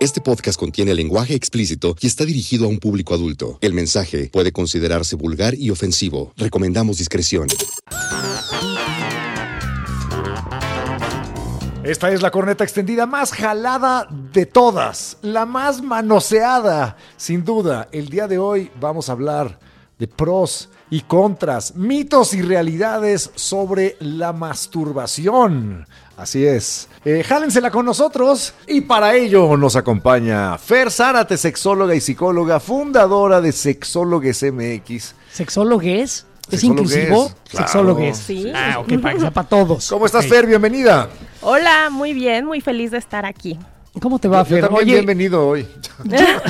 Este podcast contiene lenguaje explícito y está dirigido a un público adulto. El mensaje puede considerarse vulgar y ofensivo. Recomendamos discreción. Esta es la corneta extendida más jalada de todas, la más manoseada. Sin duda, el día de hoy vamos a hablar de pros y contras, mitos y realidades sobre la masturbación. Así es. Eh, jálensela con nosotros y para ello nos acompaña Fer Zárate, sexóloga y psicóloga, fundadora de Sexólogues MX. ¿Sexólogues? ¿Es Sexólogues, inclusivo? claro. Sexólogues. Sí. Ah, ok, para que sea para todos. ¿Cómo estás. Fer? Bienvenida. Hola, muy bien, muy feliz de estar aquí. ¿Cómo te va, Yo Fer? también Oye, bienvenido hoy.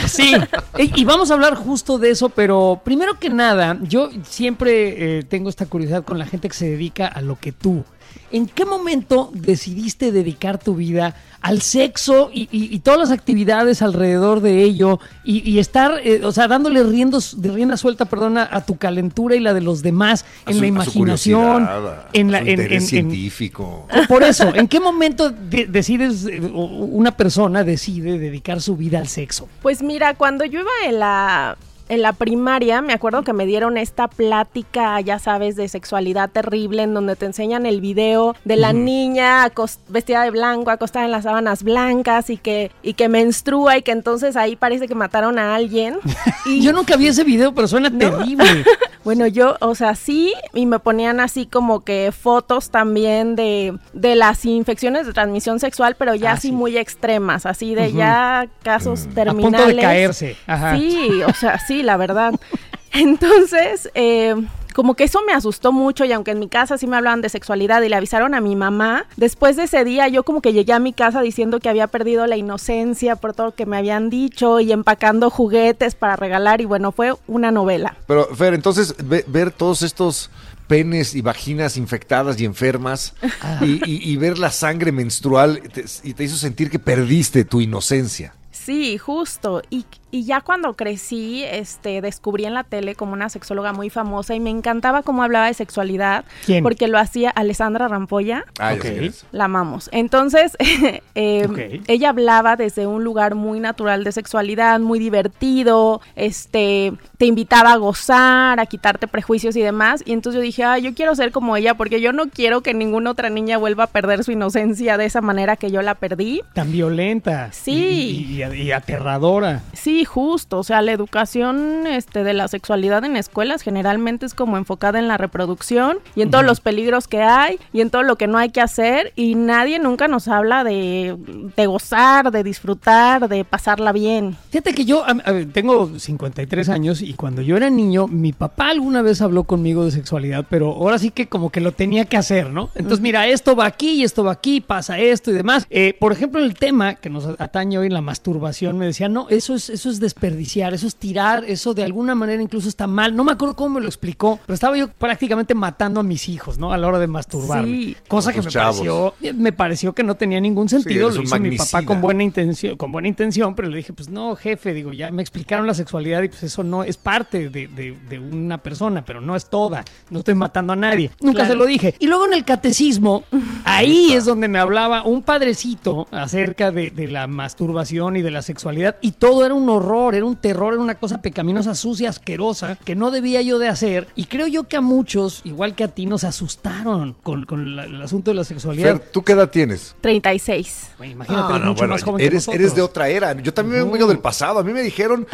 sí, y y vamos a hablar justo de eso, pero primero que nada, yo siempre eh, tengo esta curiosidad con la gente que se dedica a lo que tú. ¿En qué momento decidiste dedicar tu vida al sexo y, y- y todas las actividades alrededor de ello y, y estar, eh, o sea, dándole riendos, de rienda suelta, perdona, a tu calentura y la de los demás en su- la imaginación, a en la, su en- interés en- en- científico. por eso, ¿en qué momento de- decides, una persona decide dedicar su vida al sexo? Pues mira, cuando yo iba en la en la primaria, me acuerdo que me dieron esta plática, ya sabes, de sexualidad terrible, en donde te enseñan el video de la niña vestida de blanco, acostada en las sábanas blancas y que, y que menstrua y que entonces ahí parece que mataron a alguien. Y Yo nunca vi ese video, pero suena terrible. Bueno, yo, o sea, sí, y me ponían así como que fotos también de, de las infecciones de transmisión sexual, pero ya Ah, así sí. muy extremas, así de ya casos terminales. punto de caerse. Ajá. Sí, o sea, sí, la verdad. Entonces, eh, como que eso me asustó mucho y aunque en mi casa sí me hablaban de sexualidad y le avisaron a mi mamá, después de ese día yo como que llegué a mi casa diciendo que había perdido la inocencia por todo lo que me habían dicho y empacando juguetes para regalar y bueno, fue una novela. Pero, Fer, entonces, ve- ver todos estos penes y vaginas infectadas y enfermas y, y- y ver la sangre menstrual te- y te hizo sentir que perdiste tu inocencia. Sí, justo. Y, y ya cuando crecí, este, descubrí en la tele como una sexóloga muy famosa y me encantaba cómo hablaba de sexualidad. ¿Quién? Porque lo hacía Alessandra Rampolla. Ah, Ok. ya sé quién es. La amamos. Entonces, eh, Ok. ella hablaba desde un lugar muy natural de sexualidad, muy divertido, este, te invitaba a gozar, a quitarte prejuicios y demás. Y entonces yo dije, ah, yo quiero ser como ella porque yo no quiero que ninguna otra niña vuelva a perder su inocencia de esa manera que yo la perdí. Tan violenta. Sí. Y, y- y aterradora. Sí, justo. O sea, la educación este, de la sexualidad en escuelas generalmente es como enfocada en la reproducción y en todos los peligros que hay y en todo lo que no hay que hacer y nadie nunca nos habla de, de gozar, de disfrutar, de pasarla bien. Fíjate que yo a- a tengo 53 años y cuando yo era niño, mi papá alguna vez habló conmigo de sexualidad, pero ahora sí que como que lo tenía que hacer, ¿no? Entonces, mira, esto va aquí y esto va aquí, pasa esto y demás. Eh, por ejemplo, el tema que nos atañe hoy, la masturbación, me decía, no, eso es, eso es desperdiciar, eso es tirar, eso de alguna manera incluso está mal. No me acuerdo cómo me lo explicó, pero estaba yo prácticamente matando a mis hijos, ¿no? A la hora de masturbarme. Sí. Cosa que me chavos. pareció, me pareció que no tenía ningún sentido. lo hizo mi papá magnicida. con buena intención, con buena intención, pero le dije, pues no, jefe, digo, ya me explicaron la sexualidad y pues eso no es parte de, de- de una persona, pero no es toda. No estoy matando a nadie. Nunca Claro. se lo dije. Y luego en el catecismo, ahí es donde me hablaba un padrecito acerca de, de la masturbación y de la sexualidad y todo era un horror, era un terror, era una cosa pecaminosa, sucia, asquerosa, que no debía yo de hacer. Y creo yo que a muchos, igual que a ti, nos asustaron con, con la- el asunto de la sexualidad. Fer, ¿tú qué edad tienes? 36. Güey, imagínate, Ah, eres no, mucho bueno, más joven eres, eres de otra era. Yo también vengo del pasado. A mí me dijeron,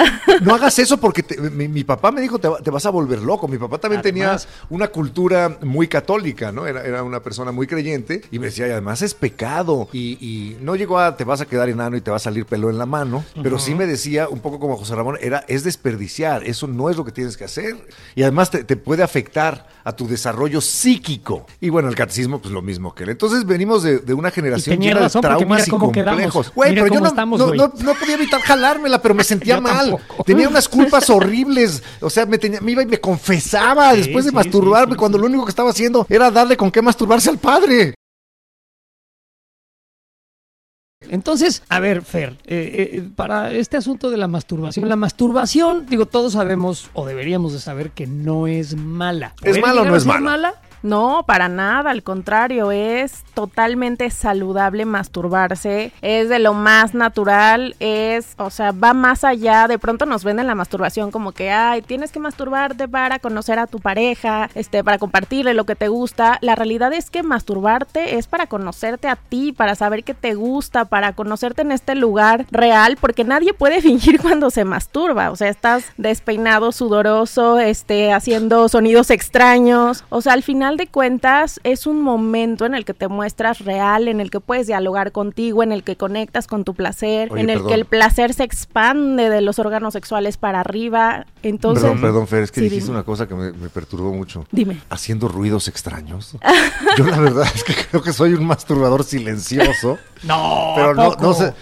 no hagas eso porque te- mi, mi papá me dijo, te, va- te vas a volver loco. Mi papá también Además. tenía una cultura muy católica, ¿no? Era, era una persona muy creyente y me decía, y además es pecado. Y, y no llegó a, te vas a quedar enano y te va a salir pelo en la mano, pero sí me decía, un poco como José Ramón, era, es desperdiciar. Eso no es lo que tienes que hacer. Y además te, te puede afectar a tu desarrollo psíquico. Y bueno, el catecismo, pues lo mismo que él. Entonces venimos de, de una generación llena de traumas y complejos. Güey, pero yo no, estamos, no, no- no podía evitar jalármela, pero me sentía mal. tampoco. Tenía unas culpas horribles. O sea, me, tenía, me iba y me confesaba Sí, después de sí, masturbarme sí, cuando lo único que estaba haciendo era darle con qué masturbarse al padre. Entonces, a ver, Fer, eh, eh, para este asunto de la masturbación, la masturbación, digo, todos sabemos o deberíamos de saber que no es mala. ¿Es ¿Puede mala o no es ser mala? No, para nada, al contrario, es totalmente saludable masturbarse, es de lo más natural, es, o sea, va más allá, de pronto nos venden la masturbación como que, ay, tienes que masturbarte para conocer a tu pareja, este, para compartirle lo que te gusta, la realidad es que masturbarte es para conocerte a ti, para saber qué te gusta, para conocerte en este lugar real, porque nadie puede fingir cuando se masturba, o sea, estás despeinado, sudoroso, este, haciendo sonidos extraños, o sea, al final de cuentas es un momento en el que te muestras real, en el que puedes dialogar contigo, en el que conectas con tu placer, Oye, en el perdón. que el placer se expande de los órganos sexuales para arriba. Entonces, perdón, perdón, Fer, es que Sí, dijiste dime. una cosa que me, me perturbó mucho. Dime. Haciendo ruidos extraños. Yo la verdad es que creo que soy un masturbador silencioso. No, pero ¿a no, no sé.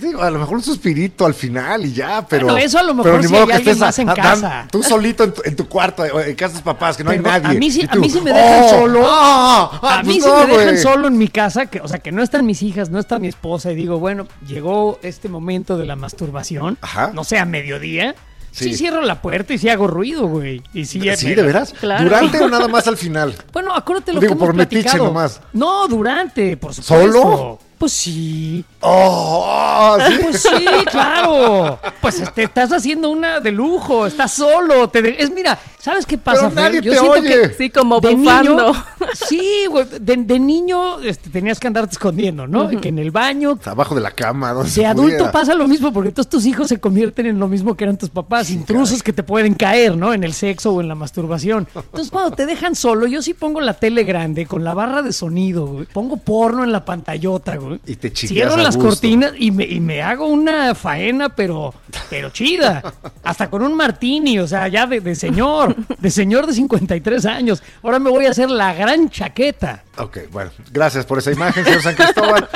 Digo, a lo mejor un suspirito al final y ya, pero. Bueno, eso a lo mejor pero si hay que alguien más en a- casa. tú solito en tu, en tu cuarto, o en casa de tus papás, que no Pero hay nadie. a mí sí- a mí sí me dejan "Oh, solo". ah, ah, a mí pues si no, me dejan solo en mi casa, que, o sea, que no están mis hijas, no está mi esposa, y digo, bueno, llegó este momento de la masturbación, Ajá. no sé, a mediodía, sí. Sí. cierro la puerta y sí hago ruido, güey. Y sí, Sí, me- de veras. Claro. ¿Durante o nada más al final? Bueno, acuérdate lo Digo, que hemos por metiche platicado. nomás. No, durante, por supuesto. ¿Solo? Pues sí. ¡Oh! ¿sí? Pues sí, claro. Pues te estás haciendo una de lujo, estás solo. Te de- Es mira, ¿sabes qué pasa? Pero nadie Fer? te siento oye. que Sí, como de bufando. niño, sí, güey, de, de niño este, tenías que andarte escondiendo, ¿no? Que en el baño. Abajo de la cama, De se adulto pudiera. pasa lo mismo porque todos tus hijos se convierten en lo mismo que eran tus papás, intrusos que te pueden caer, ¿no? En el sexo o en la masturbación. Entonces, cuando te dejan solo, yo sí pongo la tele grande con la barra de sonido, güey. Pongo porno en la pantallota, güey. Y te Cierro las gusto. cortinas y me, y me hago una faena, pero, pero chida. Hasta con un martini, o sea, ya de, de señor, de señor de 53 años. Ahora me voy a hacer la gran chaqueta. Ok, bueno, gracias por esa imagen, señor San Cristóbal.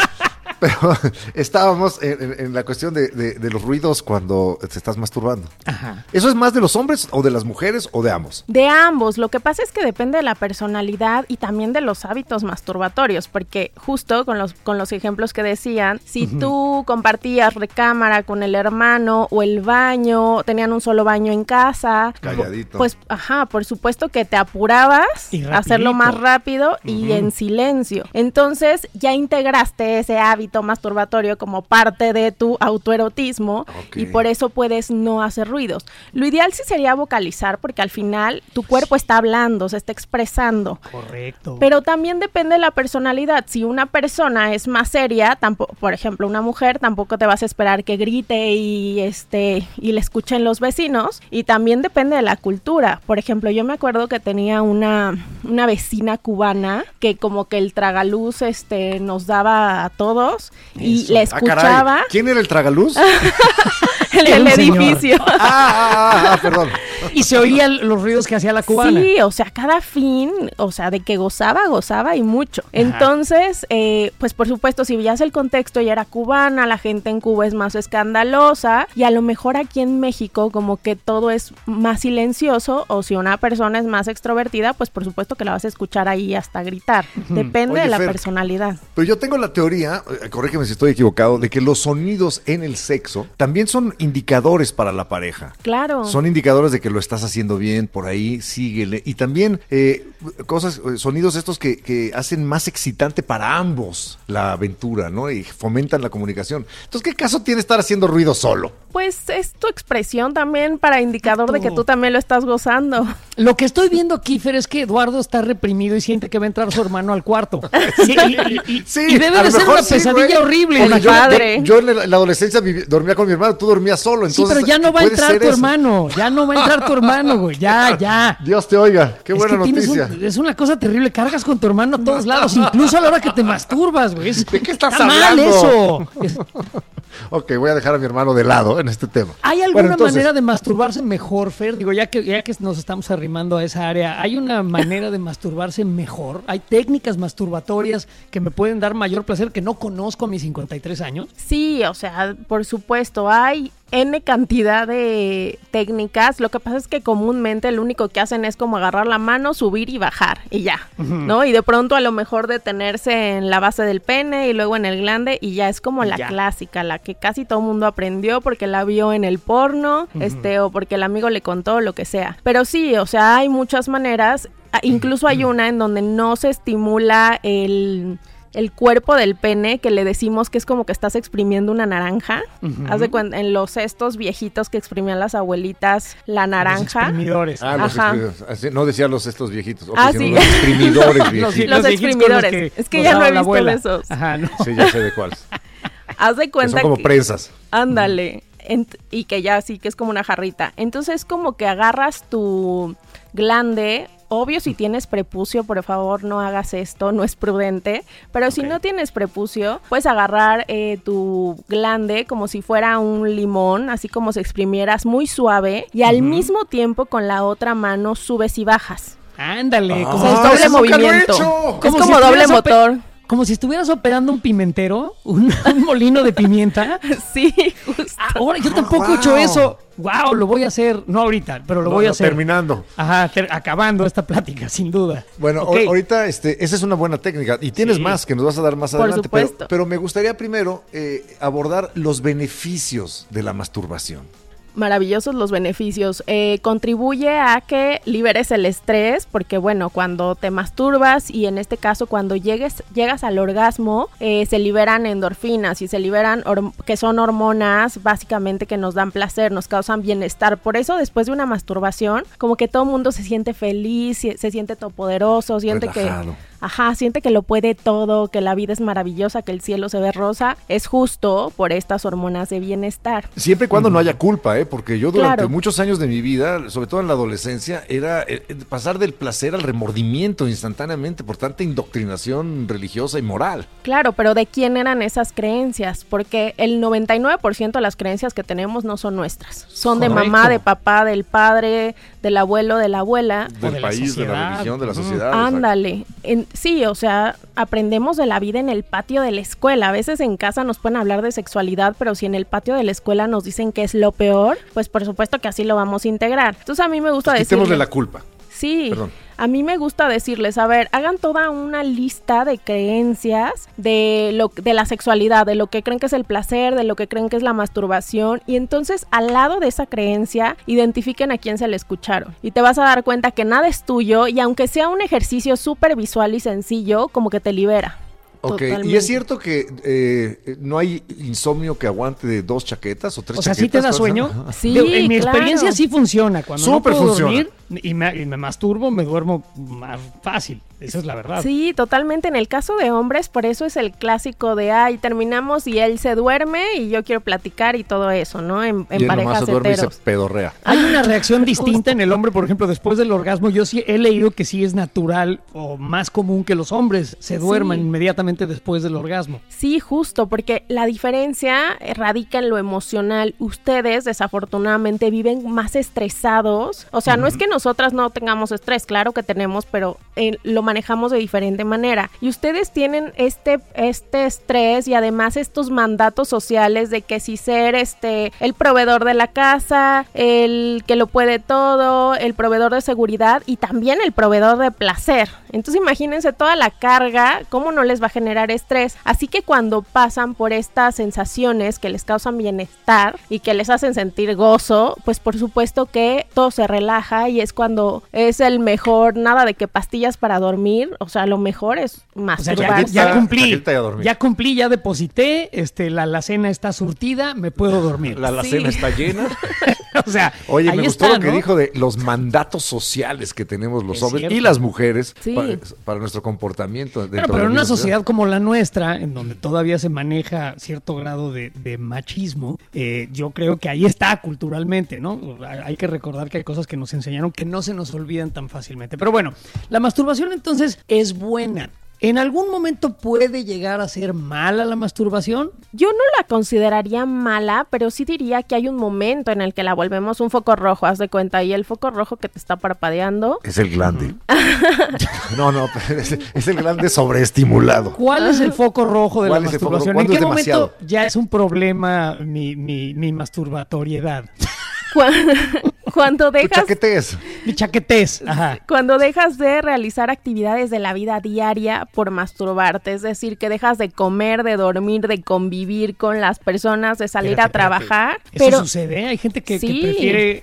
Pero estábamos en, en- en la cuestión de, de- de los ruidos cuando te estás masturbando. Ajá. ¿Eso es más de los hombres o de las mujeres o de ambos? De ambos, lo que pasa es que depende de la personalidad y también de los hábitos masturbatorios, porque justo con los, con los ejemplos que decían, si tú compartías recámara con el hermano o el baño, tenían un solo baño en casa, Calladito. pues ajá, por supuesto que te apurabas a hacerlo más rápido y en silencio. Entonces ya integraste ese hábito masturbatorio como parte de tu autoerotismo y por eso puedes no hacer ruidos. Lo ideal sí sería vocalizar porque al final tu cuerpo está hablando, se está expresando. Correcto. Pero también depende de la personalidad. Si una persona es más seria, tampoco, por ejemplo, una mujer, tampoco te vas a esperar que grite y este y le escuchen los vecinos. Y también depende de la cultura. Por ejemplo, yo me acuerdo que tenía una, una vecina cubana que como que el tragaluz este nos daba a todos y Eso. le Ah, caray. escuchaba ¿Quién era el tragaluz? en el edificio. ah, ah, ah, ah, perdón. Y se oían los ruidos que hacía la cubana. Sí, o sea, cada fin, o sea, de que gozaba, gozaba y mucho. Entonces, eh, pues por supuesto, si veías el contexto, ella era cubana, la gente en Cuba es más escandalosa y a lo mejor aquí en México como que todo es más silencioso o si una persona es más extrovertida, pues por supuesto que la vas a escuchar ahí hasta gritar. Depende Oye, de la Fer, personalidad. Pero yo tengo la teoría, eh, corrígeme si estoy equivocado, de que los sonidos en el sexo también son indicadores para la pareja. Claro. Son indicadores de que lo estás haciendo bien, por ahí, síguele. Y también eh, cosas, eh, sonidos estos que, que hacen más excitante para ambos la aventura, ¿no? Y fomentan la comunicación. Entonces, ¿qué caso tiene estar haciendo ruido solo? Pues es tu expresión también para indicador de que tú también lo estás gozando. Lo que estoy viendo aquí, Fer, es que Eduardo está reprimido y siente que va a entrar su hermano al cuarto. Sí, y, y- Sí, y debe de ser una sí, pesadilla horrible. El yo, padre. yo en la, en la adolescencia viví- dormía con mi hermano, tú dormías solo. Sí, Entonces, pero ya no va a entrar tu eso. hermano. Ya no va a entrar tu hermano, güey. Ya, ya. Dios te oiga, qué Es buena noticia. un- es una cosa terrible. Cargas con tu hermano a todos lados, incluso a la hora que te masturbas, güey. Es- ¿De qué estás está mal hablando? eso. Es- ok, voy a dejar a mi hermano de lado en este tema. ¿Hay alguna Bueno, entonces- manera de masturbarse mejor, Fer? Digo, ya que, ya que nos estamos arrimando a esa área, ¿hay una manera de masturbarse mejor? ¿Hay técnicas masturbatorias que me pueden dar mayor placer que no conozco a mis 53 años? Sí, o sea, por supuesto, hay N cantidad de técnicas. Lo que pasa es que comúnmente lo único que hacen es como agarrar la mano, subir y bajar y ya, ¿no? Y de pronto a lo mejor detenerse en la base del pene y luego en el glande y ya es como la Ya. clásica, la que casi todo el mundo aprendió porque la vio en el porno, este, o porque el amigo le contó, lo que sea. Pero sí, o sea, hay muchas maneras. Ah, Incluso hay una en donde no se estimula el el cuerpo del pene que le decimos que es como que estás exprimiendo una naranja. Haz de cuenta, en los cestos viejitos que exprimían las abuelitas la Los naranja. exprimidores. Ah, los Ajá. exprimidores. Así, No decía los estos viejitos. Ah, sí. los exprimidores Los- viejitos. Los exprimidores. Es que ya no he visto abuela. esos. Ajá, no. Sí, ya sé de cuáles. Haz de Que cuenta son como que- prensas. Ándale. Y que ya sí que es como una jarrita. Entonces como que agarras tu glande. Obvio, si tienes prepucio, por favor no hagas esto, no es prudente. Pero si no tienes prepucio, puedes agarrar eh, tu glande como si fuera un limón, así como si exprimieras muy suave. Y al mismo tiempo con la otra mano subes y bajas. Ándale. Ah, como es doble he movimiento. Es Como si doble motor. Como si estuvieras operando un pimentero, un, un molino de pimienta. Sí, justo. Ah, Ahora yo tampoco he hecho eso. Wow, lo voy a hacer. No ahorita, pero lo No, voy a no, hacer. Terminando. Ajá, ter- acabando esta plática, sin duda. Bueno, ahorita este, esa es una buena técnica y tienes Sí. más que nos vas a dar más Por adelante. Pero me gustaría primero eh, abordar los beneficios de la masturbación. Maravillosos los beneficios. Eh, contribuye a que liberes el estrés, porque bueno, cuando te masturbas y en este caso cuando llegues, llegas al orgasmo, eh, se liberan endorfinas y se liberan, que son hormonas básicamente que nos dan placer, nos causan bienestar. Por eso después de una masturbación, como que todo el mundo se siente feliz, se, siente todopoderoso, siente que... Ajá, siente que lo puede todo, que la vida es maravillosa, que el cielo se ve rosa. Es justo por estas hormonas de bienestar. Siempre y cuando no haya culpa, ¿eh? porque yo durante Claro. muchos años de mi vida, sobre todo en la adolescencia, era eh, eh, pasar del placer al remordimiento instantáneamente por tanta indoctrinación religiosa y moral. Claro, pero ¿de quién eran esas creencias? Porque el 99% de las creencias que tenemos no son nuestras. Son de Correcto. mamá, de papá, del padre, del abuelo, de la abuela. Del de la país, de la religión, de la sociedad. Ándale. En- sí, o sea, aprendemos de la vida en el patio de la escuela. A veces en casa nos pueden hablar de sexualidad, pero si en el patio de la escuela nos dicen que es lo peor, pues por supuesto que así lo vamos a integrar. Entonces a mí me gusta decir... Quitémosle la culpa. Sí, Perdón. a mí me gusta decirles, a ver, hagan toda una lista de creencias de lo de la sexualidad, de lo que creen que es el placer, de lo que creen que es la masturbación y entonces al lado de esa creencia identifiquen a quién se le escucharon y te vas a dar cuenta que nada es tuyo y aunque sea un ejercicio súper visual y sencillo, como que te libera. Ok, y es cierto que eh, no hay insomnio que aguante de dos chaquetas o tres O sea, chaquetas. ¿sí te da sueño? Sí, en mi claro. experiencia sí funciona. Cuando Súper no puedo funciona. dormir y me, y me masturbo, me duermo más fácil. Esa es la verdad. Sí, totalmente. En el caso de hombres, por eso es el clásico de, ay, terminamos y él se duerme y yo quiero platicar y todo eso, ¿no? En, en y él parejas se duerme y se pedorrea. Hay una reacción distinta en el hombre, por ejemplo, después del orgasmo. Yo sí he leído que sí es natural o más común que los hombres se duerman Sí. inmediatamente después del orgasmo. Sí, justo, porque la diferencia radica en lo emocional. Ustedes, desafortunadamente, viven más estresados. O sea, no es que nosotras no tengamos estrés, claro que tenemos, pero eh, lo manejamos de diferente manera. Y ustedes tienen este, este estrés y además estos mandatos sociales de que si ser este el proveedor de la casa, el que lo puede todo, el proveedor de seguridad y también el proveedor de placer. Entonces imagínense toda la carga, cómo no les va a generar estrés. Así que cuando pasan por estas sensaciones que les causan bienestar y que les hacen sentir gozo, pues por supuesto que todo se relaja y es cuando es el mejor, nada de que pastillas para dormir, o sea, lo mejor es O sea, ya, ya cumplí. Ya cumplí, ya deposité, este, la, la cena está surtida, me puedo dormir. La alacena Sí. está llena. o sea, Oye, ahí me gustó está, lo que ¿no? dijo de los mandatos sociales que tenemos los Es hombres cierto. y las mujeres Sí. para, para nuestro comportamiento. Bueno, pero en una sociedad como la nuestra, en donde todavía se maneja cierto grado de, machismo, eh, yo creo que ahí está culturalmente, ¿no? Hay que recordar que hay cosas que nos enseñaron que no se nos olvidan tan fácilmente. Pero bueno, la masturbación entonces es buena. ¿En algún momento puede llegar a ser mala la masturbación? Yo no la consideraría mala, pero sí diría que hay un momento en el que la volvemos un foco rojo, haz de cuenta, y el foco rojo que te está parpadeando. Es el glande. no, no, es, es el glande sobreestimulado. ¿Cuál es el foco rojo de la masturbación? ¿En ¿Cuándo qué momento demasiado? ya es un problema mi, mi, mi masturbatoriedad? Cu- Cuando dejas chaquetes. Mi chaquetés. Ajá. Cuando dejas de realizar actividades de la vida diaria por masturbarte, es decir, que dejas de comer, de dormir, de convivir con las personas, de salir Espérate, a trabajar, ¿Eso pero sucede? Hay gente que, que Sí. prefiere,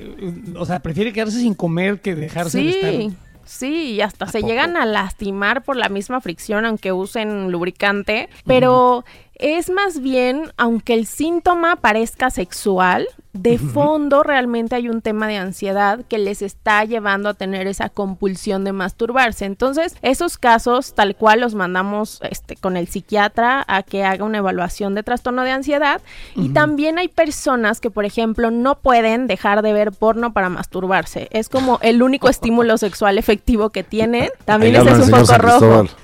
uh, o sea, prefiere quedarse sin comer que dejarse de estar. sí, sí, y hasta ¿A se poco? llegan a lastimar por la misma fricción aunque usen lubricante, pero es más bien, aunque el síntoma parezca sexual, de fondo realmente hay un tema de ansiedad que les está llevando a tener esa compulsión de masturbarse. Entonces, esos casos tal cual los mandamos este, con el psiquiatra a que haga una evaluación de trastorno de ansiedad. Y también hay personas que, por ejemplo, no pueden dejar de ver porno para masturbarse. Es como el único estímulo sexual efectivo que tienen. También ese es un poco rojo.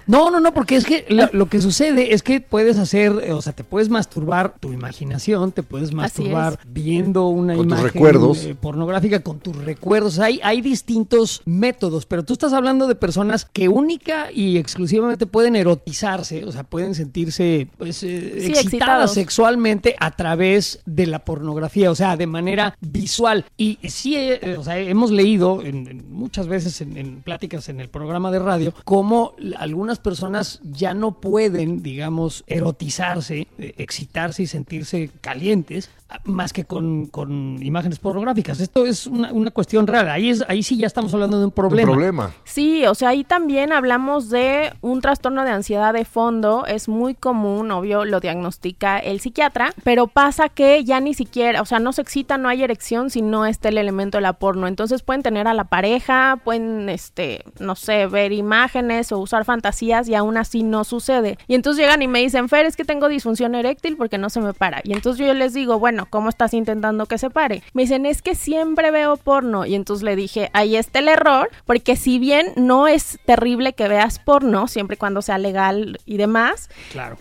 No, no, no, porque es que la- lo que sucede es que puedes hacer, o sea, te puedes masturbar tu imaginación, te puedes masturbar viendo una Con tus imagen recuerdos. eh, pornográfica con tus recuerdos. Hay, hay distintos métodos, pero tú estás hablando de personas que única y exclusivamente pueden erotizarse, o sea, pueden sentirse pues, eh, Sí, excitadas excitados. sexualmente a través de la pornografía, o sea, de manera visual. Y sí, eh, o sea, hemos leído en- en muchas veces en, en pláticas en el programa de radio cómo algunas personas ya no pueden, digamos, erotizarse, eh, excitarse y sentirse calientes más que con, con imágenes pornográficas. Esto es una, una cuestión rara. Ahí, es, ahí sí ya estamos hablando de un Un problema. problema. Sí, o sea, ahí también hablamos de un trastorno de ansiedad de fondo. Es muy común, obvio, lo diagnostica el psiquiatra, pero pasa que ya ni siquiera, o sea, no se excita, no hay erección si no está el elemento de la porno. Entonces pueden tener a la pareja, pueden, este, no sé, ver imágenes o usar fantasías y aún así no sucede. Y entonces llegan y me dicen, Fer, es que tengo disfunción eréctil porque no se me para. Y entonces yo les digo, bueno, ¿cómo estás intentando que se pare? Me dicen, es que siempre veo porno. Y entonces le dije, ahí está el error, porque si bien no es terrible que veas porno, siempre y cuando sea legal y demás, Claro.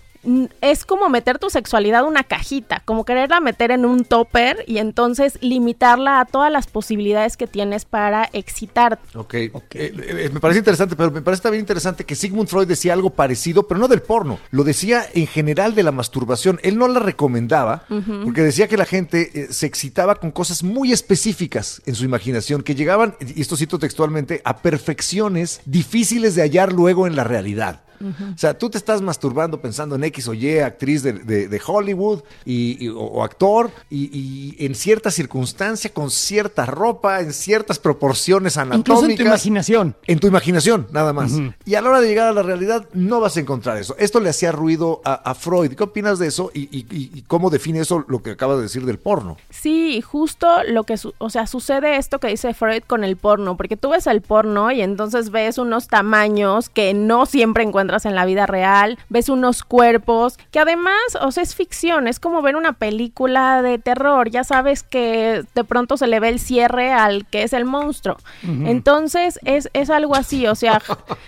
Es como meter tu sexualidad en una cajita, como quererla meter en un topper y entonces limitarla a todas las posibilidades que tienes para excitarte. Ok. Eh, eh, me parece interesante, pero me parece también interesante que Sigmund Freud decía algo parecido, pero no del porno. Lo decía en general de la masturbación. Él no la recomendaba porque decía que la gente eh, se excitaba con cosas muy específicas en su imaginación, que llegaban, y esto cito textualmente, a perfecciones difíciles de hallar luego en la realidad. O sea, tú te estás masturbando pensando en X o Y, actriz de, de- de Hollywood y, y- o, o actor, y, y en cierta circunstancia, con cierta ropa, en ciertas proporciones anatómicas. Incluso en tu imaginación. En tu imaginación, nada más. Y a la hora de llegar a la realidad, no vas a encontrar eso. Esto le hacía ruido a, a Freud. ¿Qué opinas de eso? Y, y- y- y cómo define eso lo que acabas de decir del porno? Sí, justo lo que, su- o sea, sucede esto que dice Freud con el porno, porque tú ves el porno y entonces ves unos tamaños que no siempre encuentras en la vida real, ves unos cuerpos, que además, o sea, es ficción, es como ver una película de terror, ya sabes que de pronto se le ve el cierre al que es el monstruo. Entonces, es, es algo así, o sea,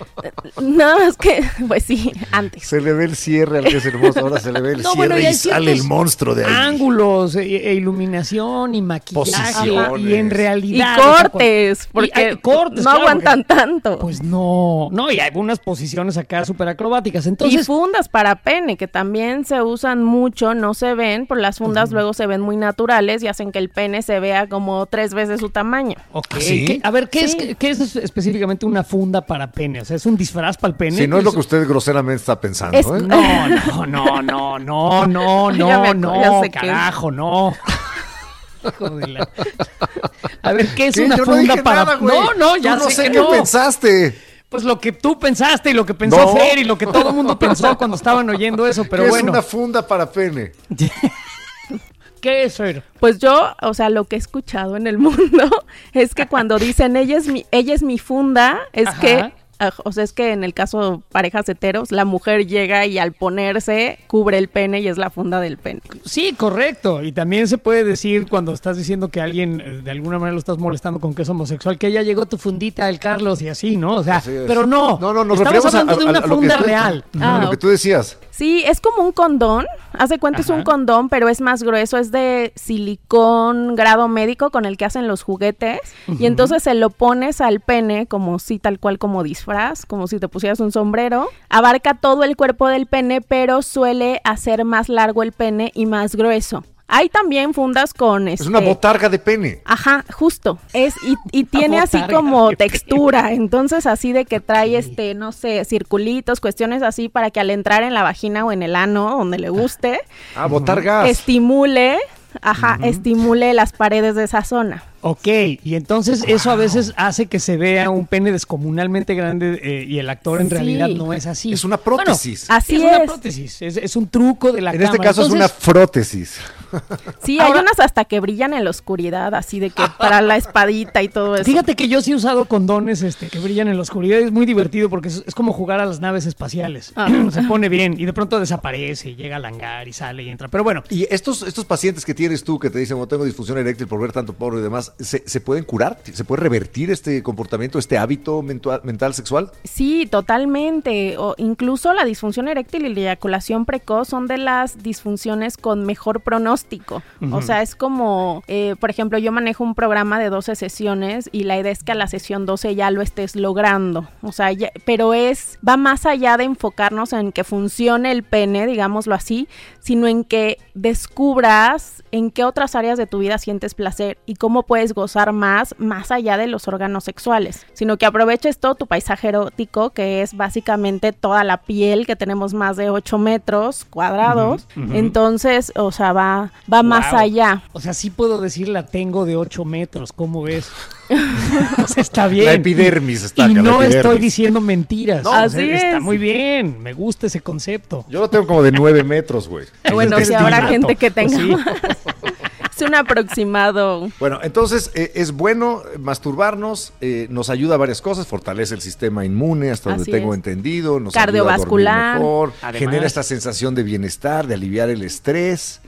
nada más que, pues sí, antes. Se le ve el cierre al que es hermoso, ahora se le ve el No, cierre bueno, y y, sale el monstruo de ahí. Ángulos e, e iluminación y maquillaje Posiciones. y en Y realidad sea, cortes, porque y hay cortes, no claro, aguantan porque- tanto. Pues no, no, y hay unas posiciones acá súper acrobáticas. y Entonces, fundas para pene, que también se usan mucho, no se ven, por las fundas luego se ven muy naturales y hacen que el pene se vea como tres veces su tamaño. ok, ¿Ah, sí? ¿qué- a ver, ¿qué, Sí. es, ¿qué es específicamente una funda para pene? O sea, ¿es un disfraz para el pene? Si no es lo que usted groseramente está pensando, Es- ¿eh? No, no, no, no, no, no, no, no, carajo, no. Hijo de la- A ver, ¿qué es ¿Qué? una Yo no funda dije para nada. No, no, ya no sé, sé que qué no. pensaste. Pues lo que tú pensaste y lo que pensó No. Fer y lo que todo el mundo pensó cuando estaban oyendo eso, pero ¿Qué bueno. es una funda para pene? ¿Qué es Fer? Pues yo, o sea, lo que he escuchado en el mundo es que cuando dicen ella es mi, ella es mi funda, es Ajá. que o sea, es que en el caso parejas heteros, la mujer llega y al ponerse cubre el pene y es la funda del pene. Sí, correcto. Y también se puede decir cuando estás diciendo que alguien eh, de alguna manera lo estás molestando con que es homosexual, que ya llegó tu fundita el Carlos y así, ¿no? O sea, pero no. No, no, nos Estamos a- hablando de una a funda tú- real. Ah, lo que tú decías. Sí, es como un condón. Haz de cuenta, es un condón, pero es más grueso. Es de silicón grado médico con el que hacen los juguetes. Y entonces se lo pones al pene, como si tal cual como disfraz, como si te pusieras un sombrero. Abarca todo el cuerpo del pene, pero suele hacer más largo el pene y más grueso. Hay también fundas con Es este. una botarga de pene. Ajá, justo. Es y, y tiene así como pene. textura, entonces así de que trae este, no sé, circulitos, cuestiones así para que al entrar en la vagina o en el ano, donde le guste, Ah, botargas. estimule, ajá, estimule las paredes de esa zona. Ok, y entonces eso a veces hace que se vea un pene descomunalmente grande eh, y el actor en Sí. realidad no es así. Es una prótesis. Bueno, Así es. una es. prótesis, es, es un truco de la en este caso es una frótesis. Sí, Ahora- hay unas hasta que brillan en la oscuridad, así de que para la espadita y todo eso. Fíjate que yo sí he usado condones este, que brillan en la oscuridad. Es muy divertido porque es, es como jugar a las naves espaciales. Ah. Se pone bien y de pronto desaparece y llega al hangar y sale y entra. Pero bueno, Y estos, estos pacientes que tienes tú que te dicen, no tengo disfunción eréctil por ver tanto porno y demás, ¿se, se pueden curar? ¿Se puede revertir este comportamiento, este hábito mentua- mental sexual? Sí, totalmente. O incluso la disfunción eréctil y la eyaculación precoz son de las disfunciones con mejor pronóstico. O sea, es como, eh, por ejemplo, yo manejo un programa de 12 sesiones y la idea es que a la sesión 12 ya lo estés logrando. O sea, ya- pero es, va más allá de enfocarnos en que funcione el pene, digámoslo así, sino en que descubras en qué otras áreas de tu vida sientes placer y cómo puedes gozar más, más allá de los órganos sexuales, sino que aproveches todo tu paisaje erótico, que es básicamente toda la piel, que tenemos más de 8 metros cuadrados. Entonces, o sea, va, va más allá. o sea, sí puedo decir la tengo de 8 metros. ¿Cómo ves? o sea, está bien. La epidermis está Y acá, no epidermis. estoy diciendo mentiras. No, O sea, así Está es. muy bien. Me gusta ese concepto. Yo lo tengo como de nueve metros, güey. Bueno, si habrá dilato. gente que Pues tenga sí. un aproximado. Bueno, entonces eh, es bueno masturbarnos, eh, nos ayuda a varias cosas, fortalece el sistema inmune, hasta donde Así tengo es. entendido, nos ayuda a Cardiovascular. mejor, Además. genera esta sensación de bienestar, de aliviar el estrés,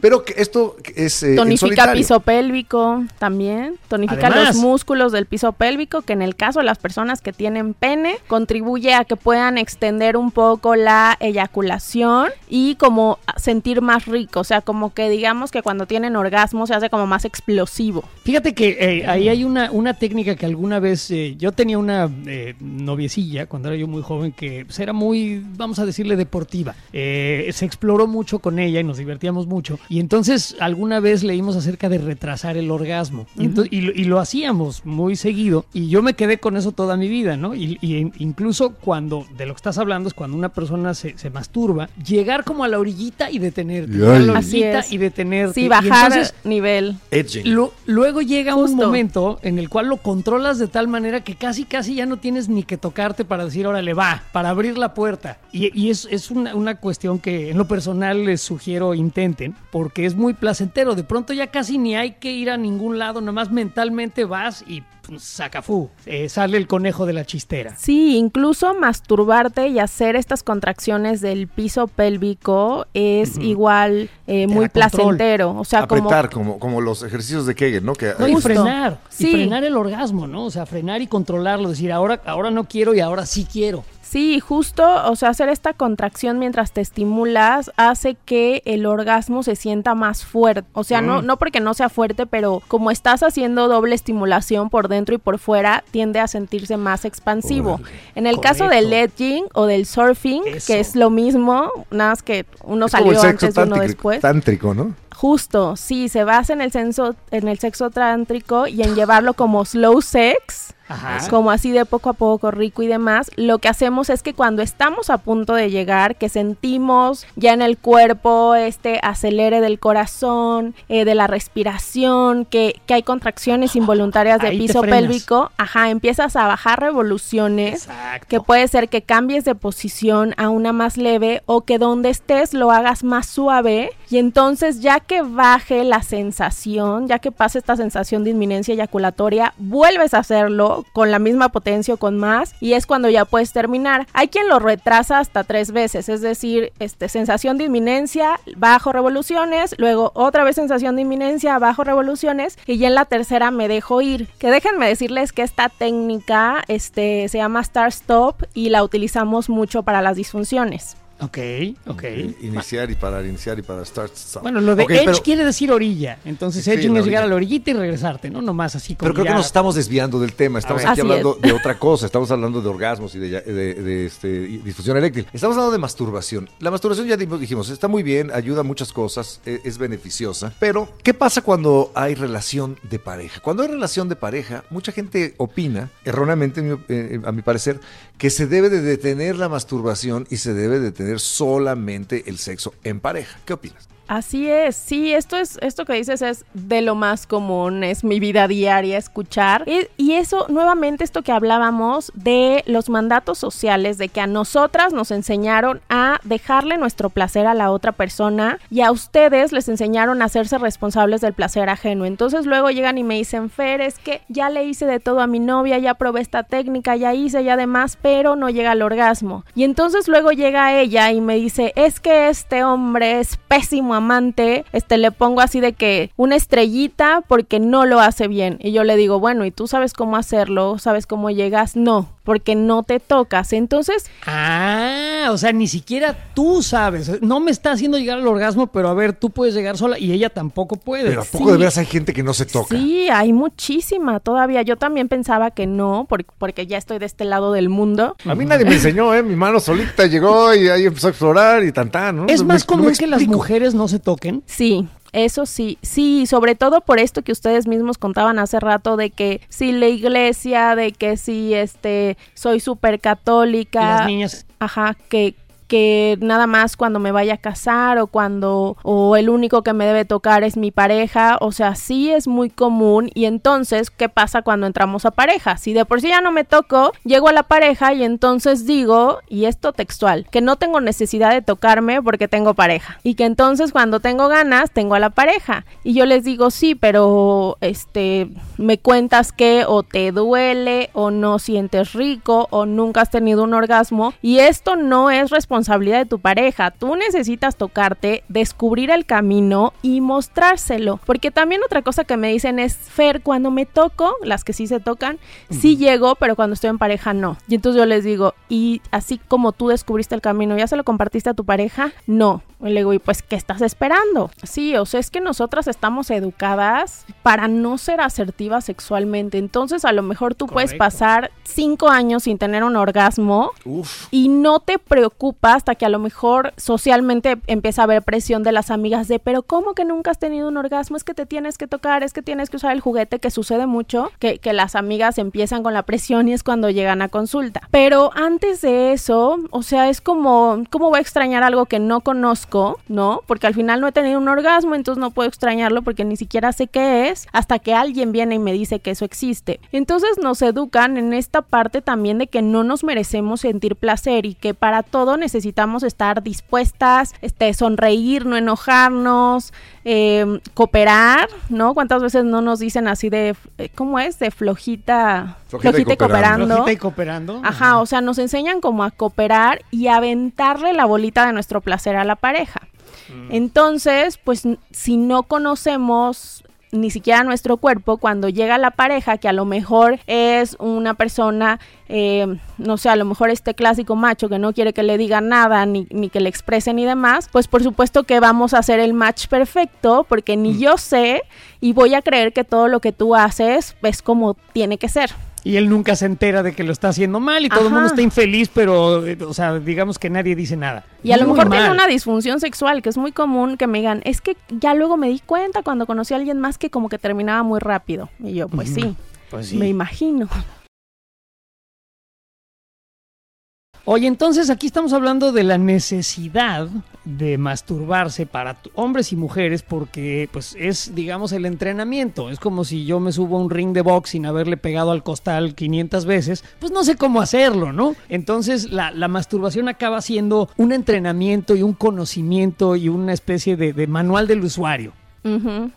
pero que esto es eh, Tonifica piso pélvico también. Tonifica Además. los músculos del piso pélvico, que en el caso de las personas que tienen pene, contribuye a que puedan extender un poco la eyaculación y como sentir más rico. O sea, como que digamos que cuando tienen orgasmo se hace como más explosivo. Fíjate que eh, ahí hay una, una técnica que alguna vez eh, yo tenía una eh, noviecilla cuando era yo muy joven que pues, era muy, vamos a decirle, deportiva. Eh, se exploró mucho con ella y nos divertíamos mucho. Y entonces alguna vez leímos acerca de retrasar el orgasmo. Y, lo, y lo hacíamos muy seguido. Y yo me quedé con eso toda mi vida, ¿no? Y, y in- incluso cuando, de lo que estás hablando, es cuando una persona se, se masturba, llegar como a la orillita y detenerte. A la Así orillita es. y detenerte. Sí, Y bajar entonces, nivel. Edging. Lu- luego llega un momento en el cual lo controlas de tal manera que casi casi ya no tienes ni que tocarte para decir, órale, va, para abrir la puerta. Y, y es, es una, una cuestión que en lo personal les sugiero intenten, porque es muy placentero. De pronto ya casi ni hay que ir a ningún lado, nomás mentalmente vas y sacafú, eh, sale el conejo de la chistera. Sí, incluso masturbarte y hacer estas contracciones del piso pélvico es igual eh, muy placentero. O sea, como Apretar, como, como los ejercicios de Kegel, ¿no? Que, No, y frenar, y Sí. frenar el orgasmo, ¿no? O sea, frenar y controlarlo, decir, ahora, ahora no quiero y ahora sí quiero. Sí, justo, o sea, hacer esta contracción mientras te estimulas hace que el orgasmo se sienta más fuerte. O sea, Mm. no, no porque no sea fuerte, pero como estás haciendo doble estimulación por dentro y por fuera, tiende a sentirse más expansivo. En el caso del edging o del surfing, Eso. que es lo mismo, nada más que uno es salió antes y uno tántrico- después. tántrico, ¿no? Justo, sí, se basa en el, senso, en el sexo trántrico y en llevarlo como slow sex, Ajá. como así de poco a poco, rico y demás. Lo que hacemos es que cuando estamos a punto de llegar, que sentimos ya en el cuerpo este acelere del corazón, eh, de la respiración, que, que hay contracciones involuntarias de Ahí piso pélvico, ajá, empiezas a bajar revoluciones. Exacto. Que puede ser que cambies de posición a una más leve o que donde estés lo hagas más suave y entonces ya que baje la sensación, ya que pase esta sensación de inminencia eyaculatoria, vuelves a hacerlo Con la misma potencia o con más y es cuando ya puedes terminar. Hay quien lo retrasa hasta tres veces, es decir, este, sensación de inminencia, bajo revoluciones, luego otra vez sensación de inminencia, bajo revoluciones y ya en la tercera me dejo ir. Que déjenme decirles que esta técnica este, se llama Start Stop y la utilizamos mucho para las disfunciones. Ok, ok. Iniciar y parar, iniciar y parar, start, stop. Bueno, lo de edge pero- quiere decir orilla. Entonces, Sí, edging la es llegar a la orillita y regresarte, ¿no? Nomás así como Pero creo que nos estamos desviando del tema. Estamos aquí hablando es. de otra cosa. Estamos hablando de orgasmos y de, de- de, este, y disfunción eréctil. Estamos hablando de masturbación. La masturbación ya dijimos, está muy bien, ayuda a muchas cosas, e- es, beneficiosa. Pero, ¿qué pasa cuando hay relación de pareja? Cuando hay relación de pareja, mucha gente opina, erróneamente eh, a mi parecer, que se debe de detener la masturbación y se debe solamente el sexo en pareja. ¿Qué opinas? Así es, sí, esto es, esto que dices es de lo más común, es mi vida diaria escuchar. Y, eso, nuevamente, esto que hablábamos de los mandatos sociales, de que a nosotras nos enseñaron a dejarle nuestro placer a la otra persona y a ustedes les enseñaron a hacerse responsables del placer ajeno. Entonces luego llegan y me dicen, Fer, es que ya le hice de todo a mi novia, ya probé esta técnica, ya hice, ya demás, pero no llega al orgasmo. Y entonces luego llega ella y me dice, es que este hombre es pésimo amante, este le pongo así de que una estrellita porque no lo hace bien. Y yo le digo, bueno, ¿y tú sabes cómo hacerlo? ¿Sabes cómo llegas? No, porque no te tocas. Entonces, Ah, o sea, ni siquiera tú sabes. No me está haciendo llegar al orgasmo, pero a ver, tú puedes llegar sola y ella tampoco puede. Pero ¿a poco Sí. de veras hay gente que no se toca? Sí, hay muchísima todavía. Yo también pensaba que no, por- porque ya estoy de este lado del mundo. A mí nadie me enseñó, ¿eh? Mi mano solita llegó y ahí empezó a explorar y tan tan, ¿no? es más no común que las mujeres no se toquen. Sí, eso sí, sí, sobre todo por esto que ustedes mismos contaban hace rato de que si la iglesia, de que si este soy súper católica, Las niñas. ajá, que que nada más cuando me vaya a casar o cuando o el único que me debe tocar es mi pareja, o sea, sí es muy común. Y entonces, ¿qué pasa cuando entramos a pareja? Si de por sí ya no me toco, llego a la pareja y entonces digo, y esto textual, que no tengo necesidad de tocarme porque tengo pareja. Y que entonces cuando tengo ganas tengo a la pareja. Y yo les digo, sí, pero este me cuentas que o te duele o no sientes rico o nunca has tenido un orgasmo y esto no es responsabilidad de tu pareja. Tú necesitas tocarte, descubrir el camino y mostrárselo. Porque también otra cosa que me dicen es, Fer, cuando me toco, las que sí se tocan, sí llego, pero cuando estoy en pareja no. Y entonces yo les digo, y así como tú descubriste el camino, ¿ya se lo compartiste a tu pareja? No. Y le digo, ¿y pues qué estás esperando? Sí, o sea, es que nosotras estamos educadas para no ser asertivas sexualmente. Entonces, a lo mejor tú puedes pasar cinco años sin tener un orgasmo Uf. y no te preocupa hasta que a lo mejor socialmente empieza a haber presión de las amigas de, pero ¿cómo que nunca has tenido un orgasmo? Es que te tienes que tocar, es que tienes que usar el juguete, que sucede mucho, que, que las amigas empiezan con la presión y es cuando llegan a consulta. Pero antes de eso, o sea, es como, ¿cómo voy a extrañar algo que no conozco, no? Porque al final no he tenido un orgasmo, entonces no puedo extrañarlo porque ni siquiera sé qué es, hasta que alguien viene y me dice que eso existe. Entonces nos educan en esta parte también de que no nos merecemos sentir placer y que para todo necesitamos estar dispuestas, este, sonreír, no enojarnos, eh, cooperar, ¿no? ¿Cuántas veces no nos dicen así de, eh, ¿cómo es? De flojita, Flojita y cooperando. Flojita y cooperando. Ajá, o sea, nos enseñan como a cooperar y a aventarle la bolita de nuestro placer a la pareja. Entonces, pues si no conocemos ni siquiera nuestro cuerpo, cuando llega la pareja, que a lo mejor es una persona, eh, no sé, a lo mejor este clásico macho que no quiere que le digan nada, ni, ni que le expresen y demás, pues por supuesto que vamos a hacer el match perfecto, porque ni yo sé y voy a creer que todo lo que tú haces es como tiene que ser. Y él nunca se entera de que lo está haciendo mal y todo el mundo está infeliz, pero, eh, o sea, digamos que nadie dice nada. Y a lo mejor mal. tiene una disfunción sexual, que es muy común que me digan, es que ya luego me di cuenta cuando conocí a alguien más que como que terminaba muy rápido. Y yo, pues sí, Pues sí. me imagino. Oye, entonces aquí estamos hablando de la necesidad de masturbarse para hombres y mujeres porque pues es digamos el entrenamiento, es como si yo me subo a un ring de box sin haberle pegado al costal 500 veces, pues no sé cómo hacerlo, ¿no? Entonces la, la masturbación acaba siendo un entrenamiento y un conocimiento y una especie de, de manual del usuario.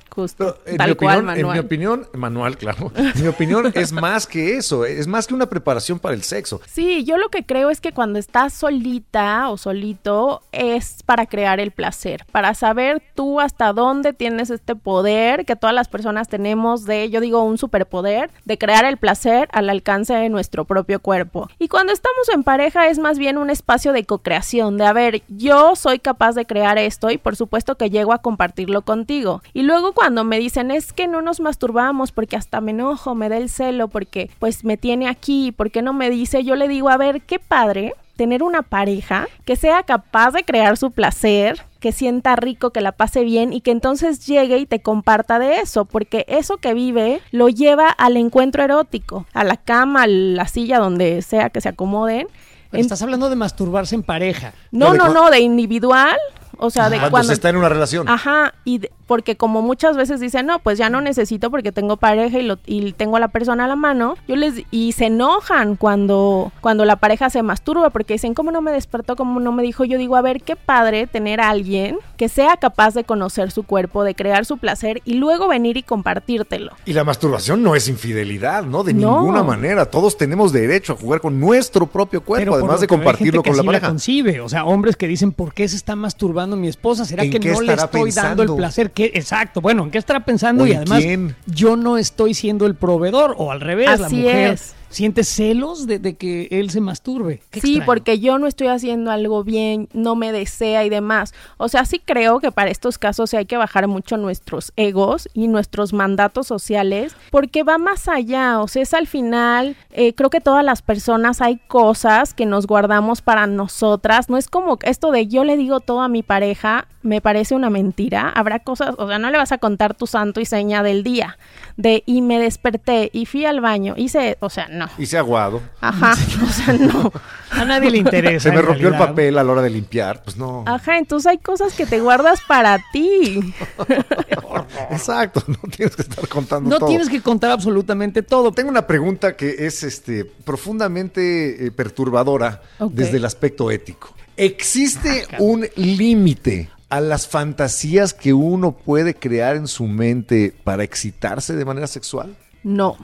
Justo. En, Tal mi cual, opinión, en mi opinión, manual, claro. En mi opinión es más que eso, es más que una preparación para el sexo. Sí, yo lo que creo es que cuando estás solita o solito es para crear el placer, para saber tú hasta dónde tienes este poder que todas las personas tenemos de, yo digo, un superpoder de crear el placer al alcance de nuestro propio cuerpo. Y cuando estamos en pareja es más bien un espacio de co-creación, de a ver, yo soy capaz de crear esto y por supuesto que llego a compartirlo contigo. Y luego cuando me dicen es que no nos masturbamos porque hasta me enojo, me da el celo porque pues me tiene aquí, porque no me dice, yo le digo, a ver, qué padre tener una pareja que sea capaz de crear su placer, que sienta rico, que la pase bien y que entonces llegue y te comparta de eso, porque eso que vive lo lleva al encuentro erótico, a la cama, a la silla, donde sea que se acomoden. Pero estás hablando de masturbarse en pareja. No, no, no, de individual, o sea, de Cuando, cuando... se está en una relación. Ajá, y de- porque como muchas veces dicen, no, pues ya no necesito porque tengo pareja y, lo, y tengo a la persona a la mano, yo les y se enojan cuando, cuando la pareja se masturba porque dicen, ¿cómo no me despertó? ¿Cómo no me dijo? Yo digo, a ver, qué padre tener a alguien que sea capaz de conocer su cuerpo, de crear su placer y luego venir y compartírtelo. Y la masturbación no es infidelidad, ¿no? De No. ninguna manera. Todos tenemos derecho a jugar con nuestro propio cuerpo, Pero además de compartirlo que con la así pareja. concibe, o sea, hombres que dicen, ¿por qué se está masturbando mi esposa? ¿Será ¿En que no le estoy dando el placer? ¿Qué? Exacto, bueno, ¿en qué estará pensando? ¿O Y además, quién? yo no estoy siendo el proveedor, o al revés, la Así mujer es. siente celos de, de que él se masturbe. Qué Sí, extraño. porque yo no estoy haciendo algo bien, no me desea y demás. O sea, sí creo que para estos casos sí hay que bajar mucho nuestros egos y nuestros mandatos sociales, porque va más allá. O sea, es al final, eh, creo que todas las personas hay cosas que nos guardamos para nosotras. No es como esto de yo le digo todo a mi pareja, me parece una mentira. Habrá cosas, o sea, no le vas a contar tu santo y seña del día. De y me desperté y fui al baño, hice, o sea, no. Y se ha aguado. Ajá, o sea, no. A nadie le interesa. Se me rompió el papel a la hora de limpiar. Pues no. Ajá, entonces hay cosas que te guardas para ti. Exacto, no tienes que estar contando No todo. tienes que contar absolutamente todo. Tengo una pregunta que es este, profundamente eh, perturbadora desde el aspecto ético. ¿Existe un límite a las fantasías que uno puede crear en su mente para excitarse de manera sexual? No.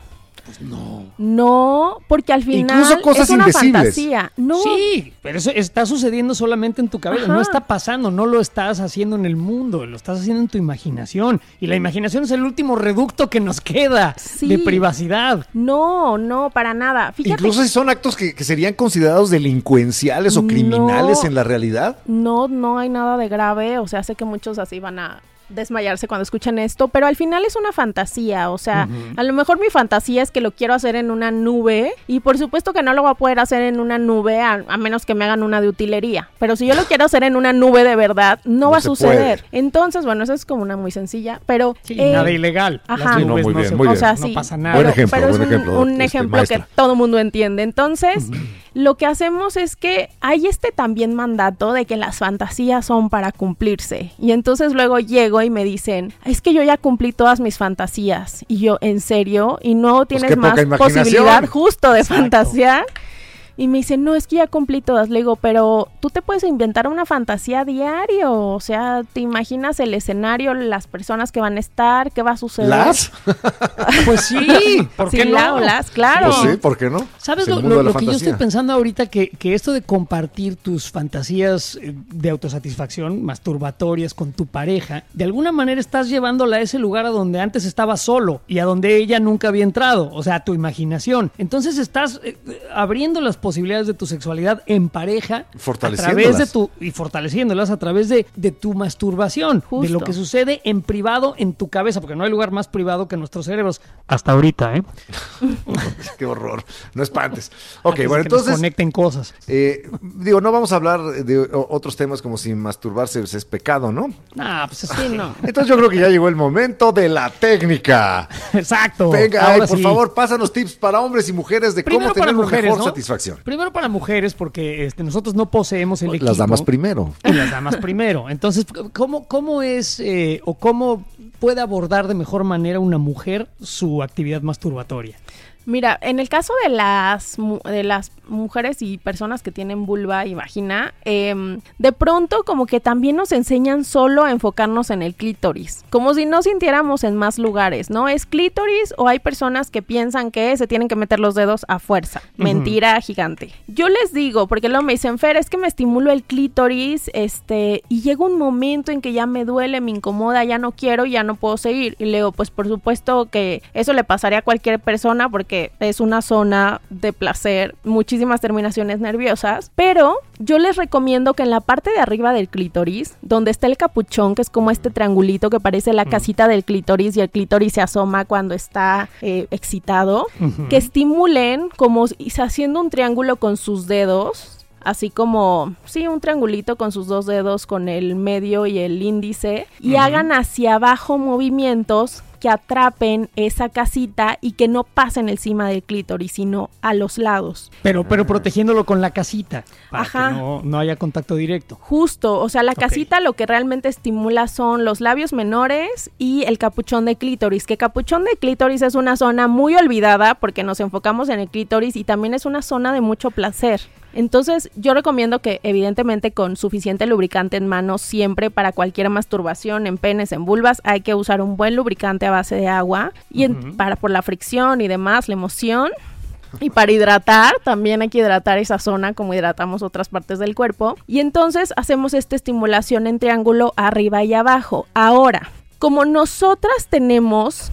No. No, porque al final Incluso cosas es una indecibles. fantasía. No. Sí, pero eso está sucediendo solamente en tu cabeza, Ajá. no está pasando, no lo estás haciendo en el mundo, lo estás haciendo en tu imaginación. Y la imaginación es el último reducto que nos queda Sí. de privacidad. No, no, para nada. Fíjate. Incluso si son actos que, que serían considerados delincuenciales o No. criminales en la realidad. No, no hay nada de grave. O sea, sé que muchos así van a desmayarse cuando escuchen esto, pero al final es una fantasía, o sea, a lo mejor mi fantasía es que lo quiero hacer en una nube y por supuesto que no lo voy a poder hacer en una nube a, a menos que me hagan una de utilería, pero si yo lo quiero hacer en una nube de verdad, no, No va a suceder. puede. Entonces, bueno, eso es como una muy sencilla, pero... Sí, eh, nada ilegal. ajá. Las no, muy no bien, se- muy o bien. sea, sí. no pasa nada. Buen Pero- ejemplo, pero es buen un, ejemplo, un este, ejemplo que todo mundo entiende. Entonces, lo que hacemos es que hay este también mandato de que las fantasías son para cumplirse. Y entonces luego llego y me dicen, es que yo ya cumplí todas mis fantasías. Y yo, ¿en serio? Y no tienes Pues qué más posibilidad justo de Exacto. fantasear. Y me dicen, no, es que ya cumplí todas. Le digo, pero tú te puedes inventar una fantasía diario. O sea, te imaginas el escenario, las personas que van a estar, qué va a suceder. ¿Las? Pues sí, ¿por Sí, qué la- no? las, claro. Pues sí, ¿por qué no? ¿Sabes lo, que yo estoy pensando ahorita? Que, que esto de compartir tus fantasías eh, de autosatisfacción masturbatorias con tu pareja, de alguna manera estás llevándola a ese lugar a donde antes estaba solo y a donde ella nunca había entrado, o sea, a tu imaginación. Entonces estás eh, eh, abriendo las posibilidades de tu sexualidad en pareja a través de tu y fortaleciéndolas a través de, de tu masturbación, de Justo. lo que sucede en privado en tu cabeza, porque no hay lugar más privado que nuestros cerebros. Hasta ahorita, ¿eh? Qué horror. No espantes. Ok, Antes de bueno, entonces, conecten cosas. eh, digo, no vamos a hablar de otros temas como si masturbarse es pecado, ¿no? Ah, pues así no. Entonces yo creo que ya llegó el momento de la técnica. Exacto. Venga, ay, por sí. favor, pásanos tips para hombres y mujeres de Primero cómo tener para una mujeres, mejor ¿no? satisfacción. Primero para mujeres, porque este, nosotros no poseemos el equipo. Las damas primero. Y las damas primero. Entonces, ¿cómo, cómo es eh, o cómo puede abordar de mejor manera una mujer su actividad masturbatoria? Mira, en el caso de las, de las mujeres y personas que tienen vulva y vagina, em, de pronto como que también nos enseñan solo a enfocarnos en el clítoris, como si no sintiéramos en más lugares, ¿no? ¿Es clítoris o hay personas que piensan que se tienen que meter los dedos a fuerza? Mentira gigante. Yo les digo, porque luego me dicen, Fer, es que me estimulo el clítoris, este, y llega un momento en que ya me duele, me incomoda, ya no quiero, ya no puedo seguir. Y le digo, pues por supuesto que eso le pasaría a cualquier persona porque es una zona de placer muchísimo terminaciones nerviosas, pero yo les recomiendo que en la parte de arriba del clítoris, donde está el capuchón, que es como este triangulito que parece la casita del clítoris y el clítoris se asoma cuando está eh, excitado, que estimulen como haciendo un triángulo con sus dedos así como, sí, un triangulito con sus dos dedos, con el medio y el índice, y hagan hacia abajo movimientos que atrapen esa casita y que no pasen encima del clítoris, sino a los lados. Pero, pero protegiéndolo con la casita, para que no, haya contacto directo. Justo, o sea, la casita lo que realmente estimula son los labios menores y el capuchón de clítoris, que capuchón de clítoris es una zona muy olvidada porque nos enfocamos en el clítoris y también es una zona de mucho placer. Entonces, yo recomiendo que evidentemente con suficiente lubricante en manos siempre para cualquier masturbación en penes, en vulvas, hay que usar un buen lubricante a base de agua y para por la fricción y demás, la emoción. Y para hidratar, también hay que hidratar esa zona como hidratamos otras partes del cuerpo. Y entonces hacemos esta estimulación en triángulo arriba y abajo. Ahora, como nosotras tenemos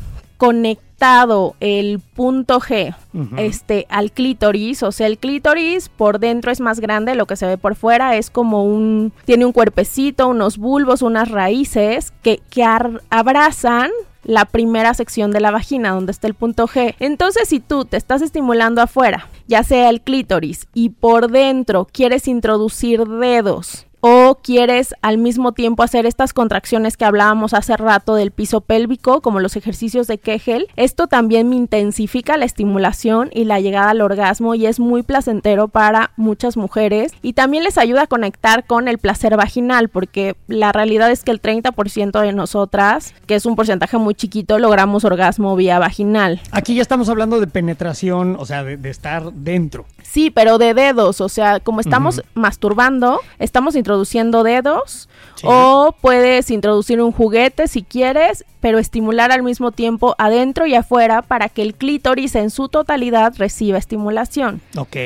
el punto G este, al clítoris, o sea, el clítoris por dentro es más grande, lo que se ve por fuera es como un, tiene un cuerpecito, unos bulbos, unas raíces que, que abrazan la primera sección de la vagina, donde está el punto G. Entonces, si tú te estás estimulando afuera, ya sea el clítoris, y por dentro quieres introducir dedos o quieres al mismo tiempo hacer estas contracciones que hablábamos hace rato del piso pélvico, como los ejercicios de Kegel, esto también intensifica la estimulación y la llegada al orgasmo y es muy placentero para muchas mujeres y también les ayuda a conectar con el placer vaginal porque la realidad es que el 30% de nosotras, que es un porcentaje muy chiquito, logramos orgasmo vía vaginal. Aquí ya estamos hablando de penetración, o sea, de, estar dentro. Sí, pero de dedos, o sea, como estamos masturbando, estamos introduciendo dedos o puedes introducir un juguete si quieres, pero estimular al mismo tiempo adentro y afuera para que el clítoris en su totalidad reciba estimulación. Ok.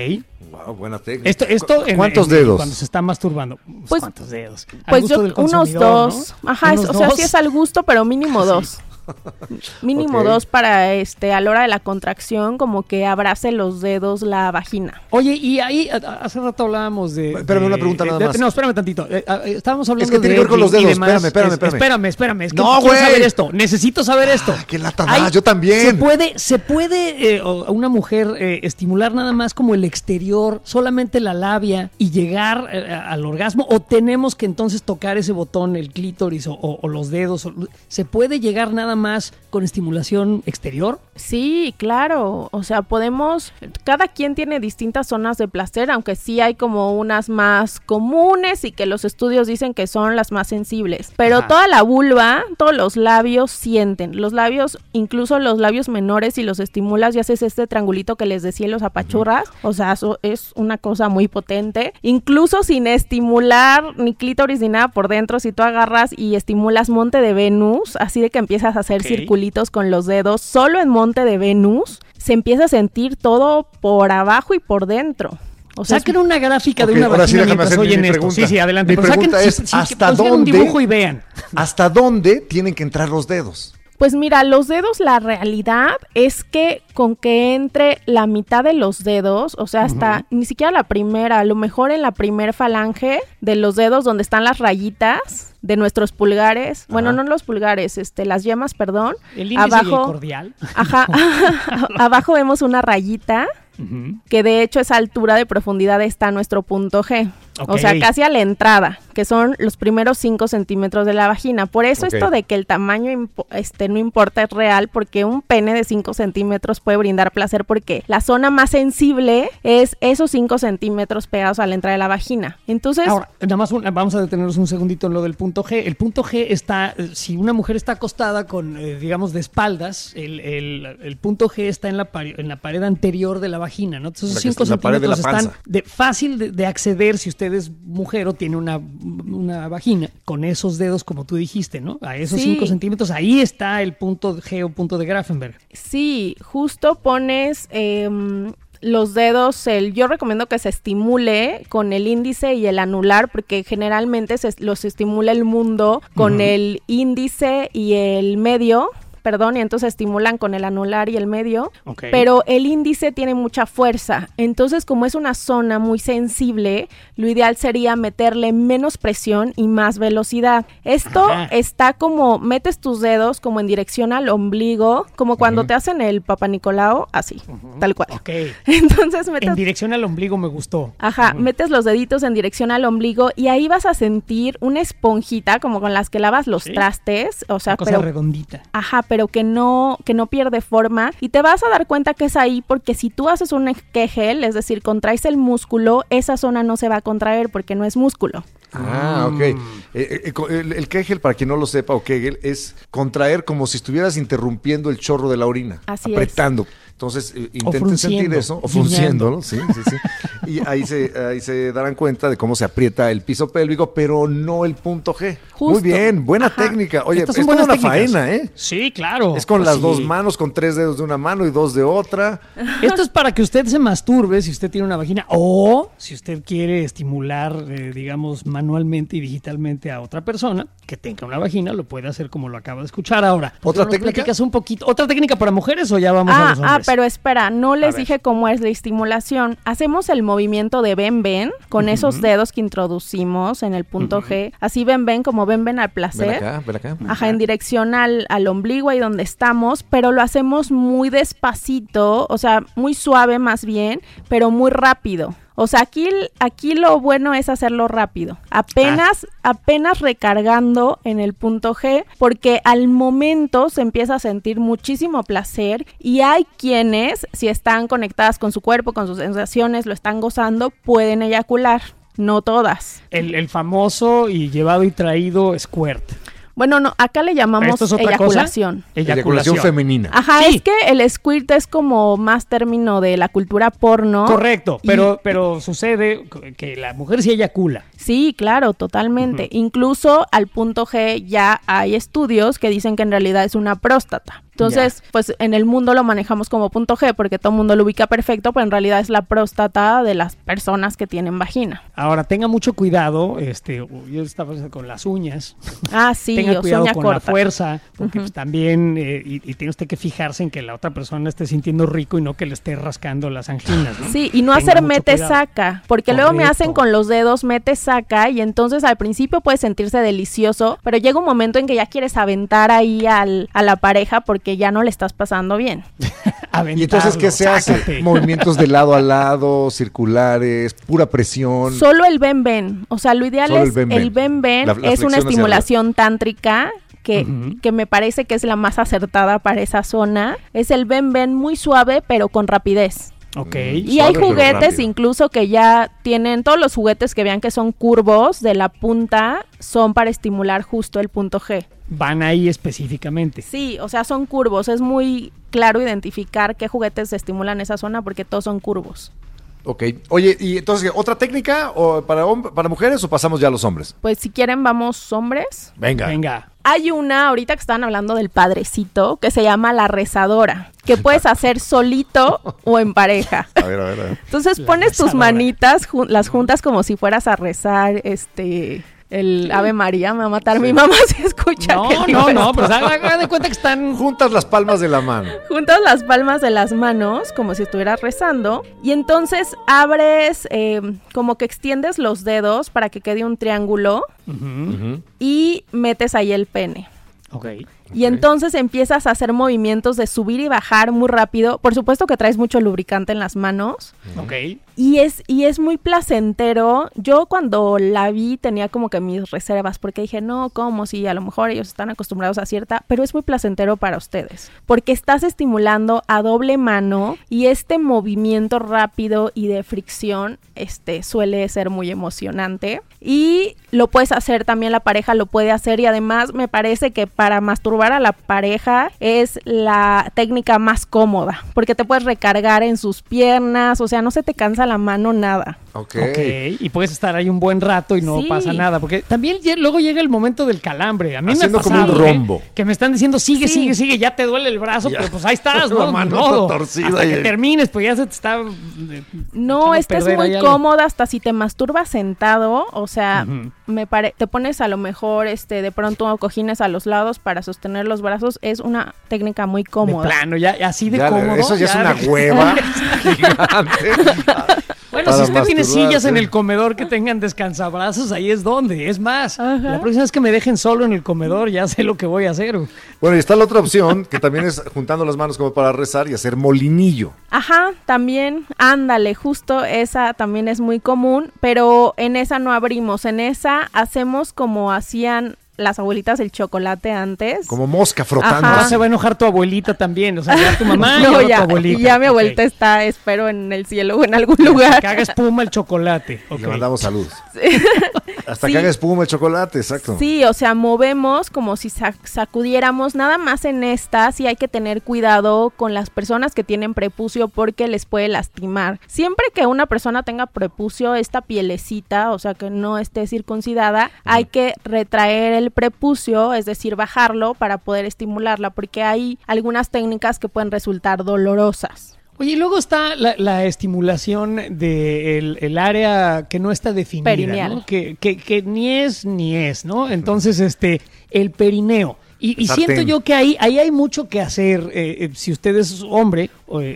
Wow, buena técnica. Esto, ¿Cuántos dedos? Cuando se está masturbando. Pues, pues ¿Cuántos dedos? Pues yo, unos dos. Ajá, o sea, sí es al gusto, pero mínimo dos. Mínimo dos para este a la hora de la contracción, como que abrace los dedos la vagina. Oye, y ahí hace rato hablábamos de. Espérame una pregunta nada más. no, espérame tantito. Eh, estábamos hablando es que tiene que ver con los dedos. Espérame, espérame, espérame. espérame, espérame. Es que no, quiero saber esto. Necesito saber esto. qué lata yo también. Se puede, se puede eh, una mujer eh, estimular nada más como el exterior, solamente la labia y llegar al orgasmo, o tenemos que entonces tocar ese botón, el clítoris o, o los dedos. Se puede llegar nada más con estimulación exterior? Sí, claro. O sea, podemos, cada quien tiene distintas zonas de placer, aunque sí hay como unas más comunes y que los estudios dicen que son las más sensibles. Pero toda la vulva, todos los labios sienten. Los labios, incluso los labios menores, si los estimulas y haces este triangulito que les decía los apachurras, o sea, eso es una cosa muy potente. Incluso sin estimular ni clítoris ni nada por dentro, si tú agarras y estimulas monte de Venus, así de que empiezas a hacer circulitos con los dedos, solo en monte de Venus se empieza a sentir todo por abajo y por dentro. O sea, saquen una gráfica de una vagina mientras oyen esto. Sí, sí, adelante. Mi pregunta es, ¿hasta dónde, un dibujo y vean. ¿Hasta dónde tienen que entrar los dedos? Pues mira, los dedos, la realidad es que con que entre la mitad de los dedos, o sea, hasta ni siquiera la primera, a lo mejor en la primer falange de los dedos donde están las rayitas de nuestros pulgares, bueno, no los pulgares, este, las yemas, perdón. El índice abajo, cordial. Ajá, abajo vemos una rayita que de hecho esa altura de profundidad está nuestro punto G. O sea, casi a la entrada, que son los primeros 5 centímetros de la vagina. Por eso esto de que el tamaño impo- este, no importa es real, porque un pene de 5 centímetros puede brindar placer, porque la zona más sensible es esos 5 centímetros pegados a la entrada de la vagina. Entonces, Ahora, nada más un- vamos a detenernos un segundito en lo del punto G. El punto G está, si una mujer está acostada con, eh, digamos, de espaldas, el, el- el punto G está en la, en la pared anterior de la vagina, ¿no? Entonces, La esos que 5 está en la pared de la centímetros están de, fácil de, de acceder si usted es mujer o tiene una, una vagina, con esos dedos, como tú dijiste, ¿no? A esos Sí. 5 centímetros, ahí está el punto G o punto de Grafenberg. Sí, justo pones em, los dedos, el, yo recomiendo que se estimule con el índice y el anular, porque generalmente se, los estimula el mundo con el índice y el medio. Perdón, y entonces estimulan con el anular y el medio. Pero el índice tiene mucha fuerza. Entonces, como es una zona muy sensible, lo ideal sería meterle menos presión y más velocidad. Esto Ajá. está como, metes tus dedos como en dirección al ombligo, como cuando te hacen el Papa Nicolau, así, tal cual. Ok. Entonces En metes dirección al ombligo me gustó. Ajá, metes los deditos en dirección al ombligo y ahí vas a sentir una esponjita como con las que lavas los Sí. trastes, o sea, Una cosa pero redondita. Ajá, pero que no, que no pierde forma. Y te vas a dar cuenta que es ahí porque si tú haces un Kegel, es decir, contraes el músculo, esa zona no se va a contraer porque no es músculo. Ah, ok. Eh, eh, co- el, el Kegel, para quien no lo sepa, o Kegel, es contraer como si estuvieras interrumpiendo el chorro de la orina. Así es. apretando. Entonces, eh, intenten sentir eso, o ¿no? Sí, sí, sí. Y ahí se, ahí se darán cuenta de cómo se aprieta el piso pélvico, pero no el punto G. Justo. Muy bien, buena Ajá. técnica. Oye, Estas es toda una técnicas. faena, ¿eh? Sí, claro. Es con Pues las sí. dos manos, con tres dedos de una mano y dos de otra. Esto es para que usted se masturbe si usted tiene una vagina o si usted quiere estimular, eh, digamos, manualmente y digitalmente a otra persona que tenga una vagina, lo puede hacer como lo acaba de escuchar ahora. ¿Por qué ¿Otra técnica? un poquito? ¿Otra técnica para mujeres o ya vamos a Ah, los ah, hombres? pero espera, no les dije cómo es la estimulación. Hacemos el movimiento de ven ven con esos dedos que introducimos en el punto G. Así ven ven como ven ven al placer. Ven acá, ven acá. Ajá, en dirección al, al ombligo ahí donde estamos, pero lo hacemos muy despacito, o sea, muy suave más bien, pero muy rápido. O sea, aquí, aquí lo bueno es hacerlo rápido. Apenas, apenas recargando en el punto G, porque al momento se empieza a sentir muchísimo placer y hay quienes, si están conectadas con su cuerpo, con sus sensaciones, lo están gozando, pueden eyacular. No todas. El, el famoso y llevado y traído squirt. Bueno, no, acá le llamamos ¿Esto es otra eyaculación. cosa? Eyaculación femenina. Ajá, Sí. es que el squirt es como más término de la cultura porno. Correcto, Y- pero, pero sucede que la mujer sí eyacula. Sí, claro, totalmente. Incluso al punto G ya hay estudios que dicen que en realidad es una próstata. Entonces, pues en el mundo lo manejamos como punto G porque todo el mundo lo ubica perfecto, pero en realidad es la próstata de las personas que tienen vagina. Ahora, tenga mucho cuidado, este, yo estaba con las uñas. Ah, sí, tenga cuidado con la fuerza, porque pues, también, eh, y, y tiene usted que fijarse en que la otra persona esté sintiendo rico y no que le esté rascando las anginas. ¿no? Sí, y no Tenga hacer mucho mete cuidado. saca, porque luego me hacen con los dedos mete saca y entonces al principio puede sentirse delicioso, pero llega un momento en que ya quieres aventar ahí al, a la pareja porque ya no le estás pasando bien. Y entonces, ¿qué se hace? Sácate. Movimientos de lado a lado, circulares, pura presión. Solo el ven, o sea, lo ideal Solo el es el la es una estimulación tántrica. Que, que me parece que es la más acertada para esa zona. Es el ven ven muy suave, pero con rapidez. Ok. Y hay juguetes incluso que ya tienen, todos los juguetes que vean que son curvos de la punta son para estimular justo el punto G. Van ahí específicamente. Sí, o sea, son curvos. Es muy claro identificar qué juguetes estimulan esa zona porque todos son curvos. Ok. Oye, ¿y entonces otra técnica o para, para mujeres o pasamos ya a los hombres? Pues si quieren, vamos hombres. Venga. Venga. Hay una, ahorita que estaban hablando del padrecito, que se llama la rezadora, que puedes hacer solito o en pareja. A ver, a ver, a ver. Entonces La pones tus manitas, las juntas como si fueras a rezar, este, el Ave María, me va a matar mi mamá si escucha. No, que digo no, no, pero haga haga de cuenta que están Juntas las palmas de la mano. Juntas las palmas de las manos como si estuvieras rezando y entonces abres, eh, como que extiendes los dedos para que quede un triángulo y metes ahí el pene. Ok. Y entonces empiezas a hacer movimientos de subir y bajar muy rápido. Por supuesto que traes mucho lubricante en las manos. Ok. Y es, y es muy placentero. Yo cuando la vi tenía como que mis reservas, porque dije, no, ¿cómo? Si a lo mejor ellos están acostumbrados a cierta, pero es muy placentero para ustedes, porque estás estimulando a doble mano y este movimiento rápido y de fricción este, suele ser muy emocionante. Y lo puedes hacer también, la pareja lo puede hacer y además me parece que para masturbar a la pareja es la técnica más cómoda, porque te puedes recargar en sus piernas, o sea, no se te cansa la mano nada. Ok. Ok, y puedes estar ahí un buen rato y no Sí. pasa nada, porque también luego llega el momento del calambre. A mí Haciendo me ha como un ¿eh? rombo. que me están diciendo, sigue, Sí. sigue, sigue, ya te duele el brazo, Ya. pero pues ahí estás, La ¿no? Ni mano modo. torcida Hasta y que termines, pues ya se te está... eh, No, echando a esta es perder muy cómoda hasta si te masturbas sentado, o sea, me pare te pones a lo mejor este de pronto cojines a los lados para sostener los brazos, es una técnica muy De cómoda. plano, ya así de Ya cómodo. eso ya, es una de- hueva gigante. Bueno, para si usted tiene sillas en el comedor que tengan descansabrazos, ahí es donde. Es más, Ajá. la próxima vez que me dejen solo en el comedor, ya sé lo que voy a hacer. Bueno, y está la otra opción, que también es juntando las manos como para rezar y hacer molinillo. Ajá, también, ándale, justo esa también es muy común, pero en esa no abrimos, en esa hacemos como hacían las abuelitas el chocolate antes. Como mosca frotando. Ajá. Ahora se va a enojar tu abuelita también. O sea, ya tu mamá y no, ya, tu abuelita. y ya mi abuelita está, espero, en el cielo o en algún lugar. Que haga espuma el chocolate. Y. Le mandamos salud. Hasta Sí. que haga espuma el chocolate, exacto. Sí, o sea, movemos como si sac- sacudiéramos. Nada más en esta, sí hay que tener cuidado con las personas que tienen prepucio porque les puede lastimar. Siempre que una persona tenga prepucio, esta pielecita, o sea, que no esté circuncidada, hay que retraer el prepucio, es decir, bajarlo para poder estimularla, porque hay algunas técnicas que pueden resultar dolorosas. Oye, y luego está la, la estimulación del el área que no está definida, Perineal. ¿no? Que, que, que ni es ni es, ¿no? Entonces, este, el perineo. Y, y siento yo que ahí, ahí hay mucho que hacer. eh, eh, si usted es hombre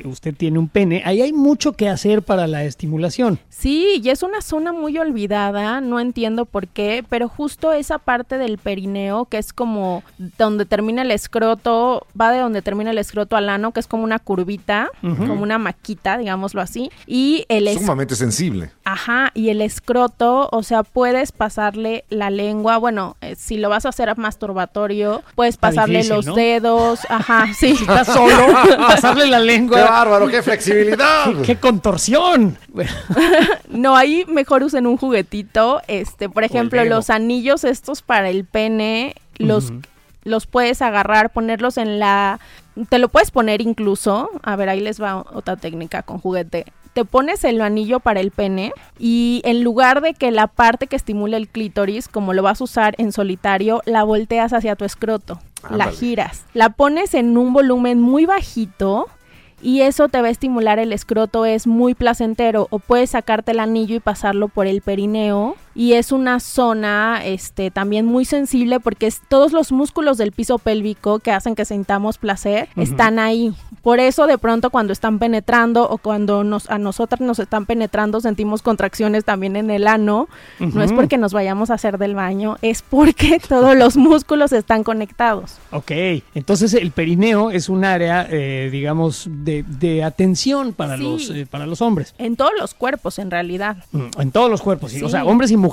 usted tiene un pene, ahí hay mucho que hacer para la estimulación. Sí, y es una zona muy olvidada, no entiendo por qué, pero justo esa parte del perineo, que es como donde termina el escroto, va de donde termina el escroto al ano, que es como una curvita, como una maquita, digámoslo así, y el es- Sumamente sensible. Ajá, y el escroto, o sea, puedes pasarle la lengua, bueno, eh, si lo vas a hacer masturbatorio, puedes Está pasarle difícil, los ¿no? dedos, ajá, sí. Estás solo, pasarle la ¡Qué bárbaro! ¡Qué flexibilidad! ¡Qué contorsión! Bueno, No, ahí mejor usen un juguetito. Este, por ejemplo, los anillos estos para el pene, los, los puedes agarrar, ponerlos en la. Te lo puedes poner incluso. A ver, ahí les va otra técnica con juguete. Te pones el anillo para el pene y en lugar de que la parte que estimule el clítoris, como lo vas a usar en solitario, la volteas hacia tu escroto. La giras. La pones en un volumen muy bajito y eso te va a estimular el escroto, es muy placentero. O puedes sacarte el anillo y pasarlo por el perineo. Y es una zona este, también muy sensible porque es, todos los músculos del piso pélvico que hacen que sintamos placer están ahí. Por eso de pronto cuando están penetrando o cuando nos, a nosotras nos están penetrando sentimos contracciones también en el ano. No es porque nos vayamos a hacer del baño, es porque todos los músculos están conectados. Ok, entonces el perineo es un área, eh, digamos, de, de atención para, Sí. los, eh, para los hombres. En todos los cuerpos en realidad. Mm, En todos los cuerpos, sí. o sea, hombres y mujeres,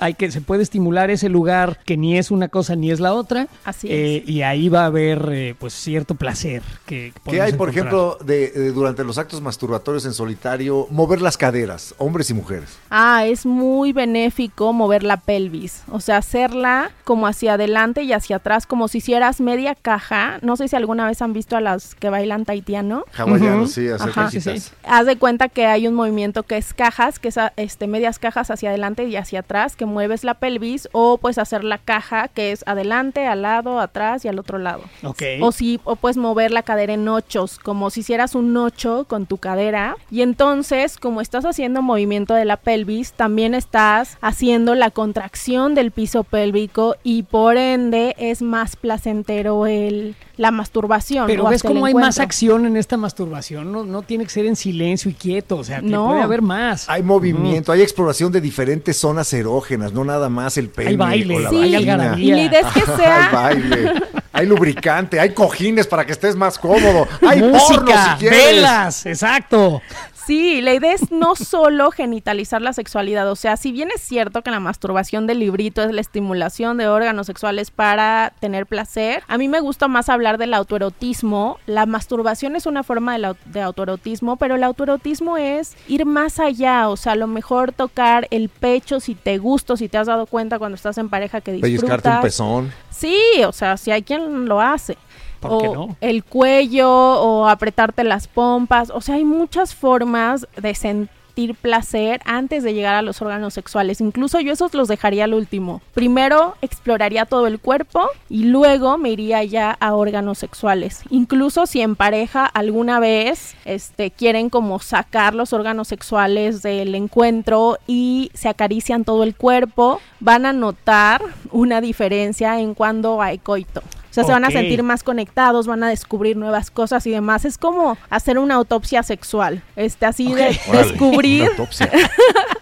hay que se puede estimular ese lugar que ni es una cosa ni es la otra. Así eh, Y ahí va a haber, eh, pues, cierto placer que ¿Qué hay, por encontrar. ejemplo, de, de- durante los actos masturbatorios en solitario, mover las caderas, hombres y mujeres? Ah, es muy benéfico mover la pelvis, o sea, hacerla como hacia adelante y hacia atrás, como si hicieras media caja. No sé si alguna vez han visto a las que bailan taitiano. Hawaianos, Ujú. sí, hacer Ajá. cajitas. Sí, sí. Haz de cuenta que hay un movimiento que es cajas, que es a- este, medias cajas hacia adelante y hacia atrás, que mueves la pelvis, o puedes hacer la caja, que es adelante, al lado, atrás y al otro lado. Ok. O si o puedes mover la cadera en ochos, como si hicieras un ocho con tu cadera. Y entonces, como estás haciendo movimiento de la pelvis, también estás haciendo la contracción del piso pélvico y por ende es más placentero el la masturbación. Pero o ves cómo hay más acción en esta masturbación. No, no tiene que ser en silencio y quieto. O sea, que No. puede haber más. Hay movimiento, hay exploración de diferentes zonas erógenas, no nada más el pene. Hay baile, o la Sí. hay algarabía. Y la idea es que Hay sea baile. hay lubricante, hay cojines para que estés más cómodo, hay porno Música, si quieres. velas, exacto. Sí, la idea es no solo genitalizar la sexualidad, o sea, si bien es cierto que la masturbación del librito es la estimulación de órganos sexuales para tener placer, a mí me gusta más hablar del autoerotismo. La masturbación es una forma de, autoerotismo, pero el autoerotismo es ir más allá, o sea, a lo mejor tocar el pecho si te gusta, si te has dado cuenta cuando estás en pareja que Pellizcarte un disfrutas. pezón. Sí, o sea, si hay quien lo hace. ¿Por qué o no? el cuello o apretarte las pompas. O sea, hay muchas formas de sentir placer antes de llegar a los órganos sexuales. Incluso yo esos los dejaría al último. Primero exploraría todo el cuerpo y luego me iría ya a órganos sexuales. Incluso si en pareja alguna vez este, quieren como sacar los órganos sexuales del encuentro y se acarician todo el cuerpo, van a notar una diferencia en cuando hay coito. O sea, se van a sentir más conectados, van a descubrir nuevas cosas y demás. Es como hacer una autopsia sexual. Este, así de. Órale, descubrir. una autopsia.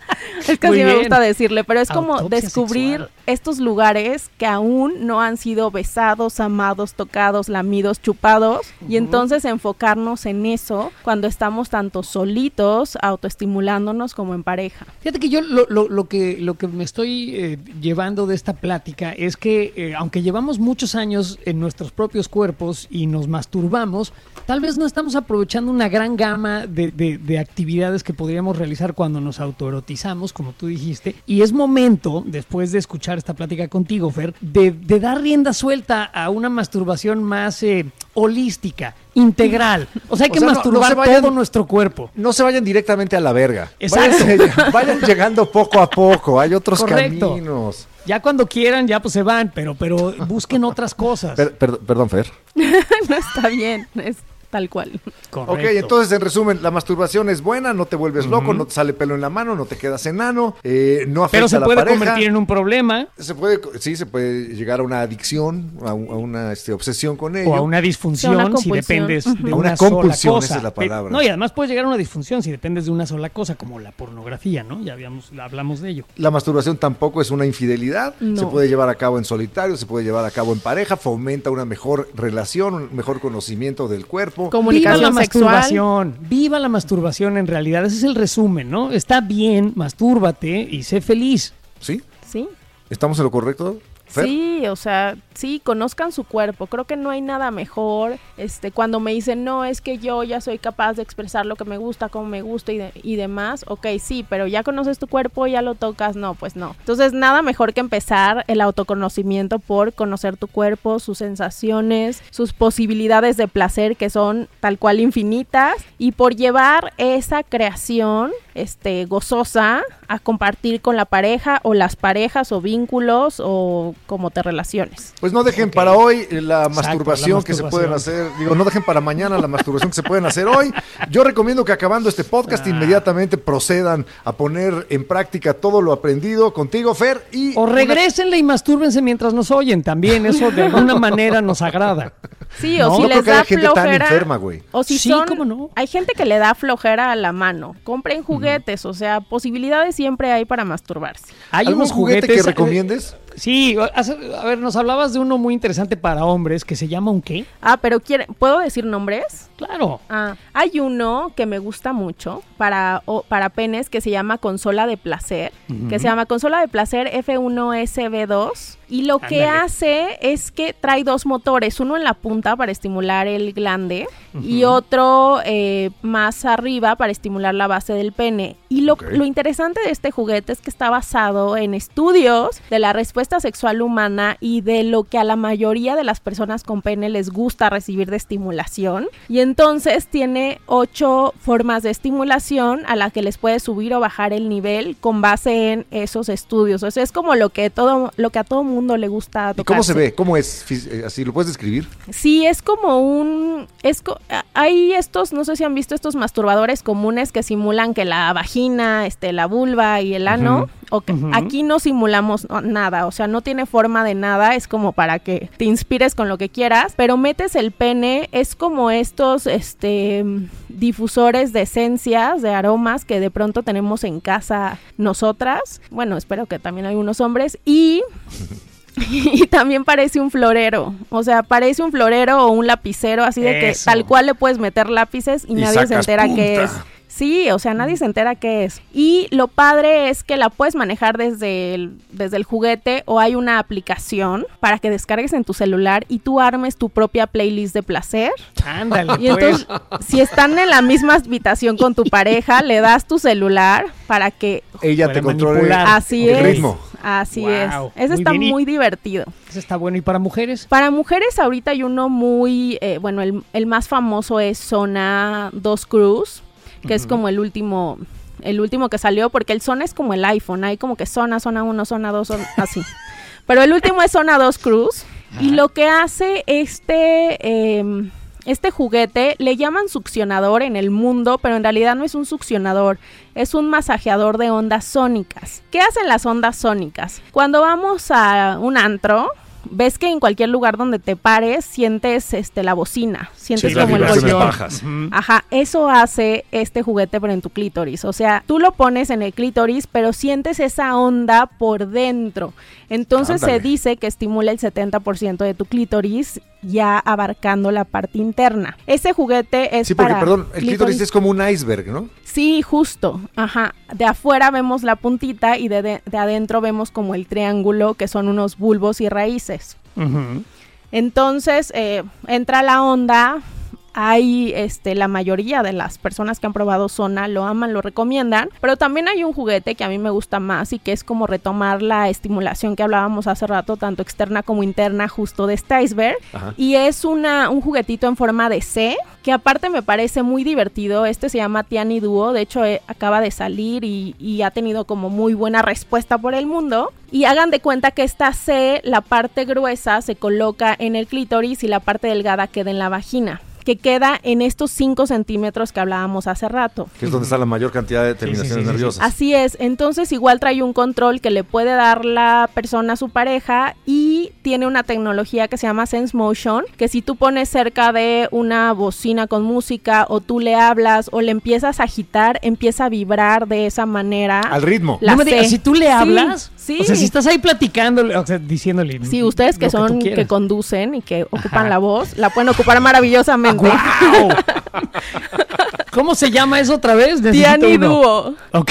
Es que así me gusta decirle, pero es como Autopsia descubrir sexual. estos lugares que aún no han sido besados, amados, tocados, lamidos, chupados, y entonces enfocarnos en eso cuando estamos tanto solitos, autoestimulándonos como en pareja. Fíjate que yo lo, lo- lo que, lo que me estoy eh, llevando de esta plática es que eh, aunque llevamos muchos años en nuestros propios cuerpos y nos masturbamos, tal vez no estamos aprovechando una gran gama de, de- de actividades que podríamos realizar cuando nos autoerotizamos, como tú dijiste. Y es momento, después de escuchar esta plática contigo, Fer, de, de dar rienda suelta a una masturbación más eh, holística, integral. O sea, hay O que sea, no- no masturbar vayan- todo nuestro cuerpo. No se vayan directamente a la verga. Exacto. Vayan, vayan llegando poco a poco. Hay otros Correcto. caminos. Ya cuando quieran, ya pues se van, pero, pero busquen otras cosas. Per- per- perdón, Fer. no está bien, es tal cual. Correcto. Ok, entonces en resumen, la masturbación es buena, no te vuelves loco, no te sale pelo en la mano, no te quedas enano, eh, no afecta Pero se a la puede pareja. convertir en un problema Se puede, sí, se puede llegar a una adicción, a, un- a una este, obsesión con ello. o a una disfunción Una si dependes de A una, una sola compulsión, cosa. esa es la Pe- palabra. No, y además puedes llegar a una disfunción si dependes de una sola cosa, como la pornografía, ¿no? Ya habíamos, hablamos de ello. La masturbación tampoco es una infidelidad, No. se puede llevar a cabo en solitario, se puede llevar a cabo en pareja, fomenta una mejor relación, un mejor conocimiento del cuerpo. Viva Comunicación la sexual. masturbación, viva la masturbación en realidad, ese es el resumen, ¿no? Está bien, mastúrbate y sé feliz. ¿Sí? Sí. ¿Estamos en lo correcto? Fer? Sí, o sea, sí, conozcan su cuerpo. Creo que no hay nada mejor. Este, cuando me dicen, no, es que yo ya soy capaz de expresar lo que me gusta, cómo me gusta y, de- y demás. Ok, sí, pero ya conoces tu cuerpo, ya lo tocas. No, pues no. Entonces, nada mejor que empezar el autoconocimiento por conocer tu cuerpo, sus sensaciones, sus posibilidades de placer que son tal cual infinitas y por llevar esa creación, este, gozosa a compartir con la pareja o las parejas o vínculos o cómo te relaciones. Pues no dejen para hoy eh, la Exacto, masturbación la que se pueden hacer, digo, no dejen para mañana la masturbación que se pueden hacer hoy. Yo recomiendo que acabando este podcast Ah. inmediatamente procedan a poner en práctica todo lo aprendido contigo, Fer, y O una- regrésenle y mastúrbense mientras nos oyen también, eso de alguna manera nos agrada. Sí, No, o si no creo les que da haya gente tan flojera. enferma, güey. O si Sí, son, cómo no. hay gente que le da flojera a la mano. Compren juguetes, o sea, posibilidades siempre hay para masturbarse. Hay ¿Algún unos juguete juguetes que recomiendes? Sí, a ver, nos hablabas de uno muy interesante para hombres que se llama un qué? Ah, pero quieren, ¿puedo decir nombres? Claro. Ah, hay uno que me gusta mucho para, o- para penes que se llama consola de placer, que se llama consola de placer F1SB2. Y lo que hace es que trae dos motores, uno en la punta para estimular el glande y otro eh, más arriba para estimular la base del pene. Y lo, Ok. lo interesante de este juguete es que está basado en estudios de la respuesta sexual humana y de lo que a la mayoría de las personas con pene les gusta recibir de estimulación. Y entonces tiene ocho formas de estimulación a la que les puede subir o bajar el nivel con base en esos estudios. O sea, es como lo que todo, lo que a todo mundo le gusta ¿Y tocar. cómo se ve? ¿Cómo es? Eh, Así, ¿lo puedes describir? Sí, es como un... Es hay estos, no sé si han visto estos masturbadores comunes que simulan que la vagina, este, la vulva y el ano. O que- Ujú. Aquí no simulamos nada, o sea, no tiene forma de nada, es como para que te inspires con lo que quieras, pero metes el pene, es como estos este, difusores de esencias, de aromas que de pronto tenemos en casa nosotras. Bueno, espero que también algunos hombres. Y y también parece un florero. O sea, parece un florero o un lapicero, así de que tal cual le puedes meter lápices y, Y nadie se entera punta. es. Sí, o sea, nadie se entera qué es. Y lo padre es que la puedes manejar desde el, desde el juguete o hay una aplicación para que descargues en tu celular y tú armes tu propia playlist de placer. Ándale, Y pues. entonces, si están en la misma habitación con tu pareja, le das tu celular para que Ella te controle así el es. ritmo. Así Wow, es. muy Ese está bien. Y- muy divertido. Ese está bueno. ¿Y para mujeres? Para mujeres ahorita hay uno muy, eh, bueno, el, el más famoso es Zona 2 Cruz, que es como el último, el último que salió, porque el Zona es como el iPhone, hay como que Zona, Zona 1, Zona 2, zona- así. Pero el último es Zona 2 Cruz, y lo que hace este... em, este juguete le llaman succionador en el mundo, pero en realidad no es un succionador, es un masajeador de ondas sónicas. ¿Qué hacen las ondas sónicas? Cuando vamos a un antro, ves que en cualquier lugar donde te pares sientes este la bocina, sientes Sí, como el vibraciones golpe. bajas. Ajá, eso hace este juguete pero en tu clítoris. O sea, tú lo pones en el clítoris, pero sientes esa onda por dentro. Entonces Ándale. se dice que estimula el 70% de tu clítoris ya abarcando la parte interna. Ese juguete es Sí, porque, para perdón, el clítoris es como un iceberg, ¿no? Sí, justo. Ajá. De afuera vemos la puntita y de, de- de adentro vemos como el triángulo que son unos bulbos y raíces. Entonces eh, entra la onda. Hay este la mayoría de las personas que han probado Zona lo aman, lo recomiendan, pero también hay un juguete que a mí me gusta más y que es como retomar la estimulación que hablábamos hace rato, tanto externa como interna, justo de este iceberg. Ajá. Y es una, un juguetito en forma de C, que aparte me parece muy divertido. Este se llama Tiani Duo, de hecho eh, acaba de salir y, y ha tenido como muy buena respuesta por el mundo. Y hagan de cuenta que esta C, la parte gruesa se coloca en el clítoris y la parte delgada queda en la vagina, que queda en estos 5 centímetros que hablábamos hace rato. Que es donde está la mayor cantidad de terminaciones sí, sí, sí. nerviosas. Así es, entonces igual trae un control que le puede dar la persona a su pareja y tiene una tecnología que se llama Sense Motion, que si tú pones cerca de una bocina con música o tú le hablas o le empiezas a agitar, empieza a vibrar de esa manera. Al ritmo. La no me C. digas, si tú le Sí, hablas, sí. o sea, si estás ahí platicándole, o sea, diciéndole. Sí, ustedes que tú son, que, conducen y que ocupan Ajá. la voz, la pueden ocupar maravillosamente. ¡Guau! ¿Cómo se llama eso otra vez? Tiani. Duo. Ok.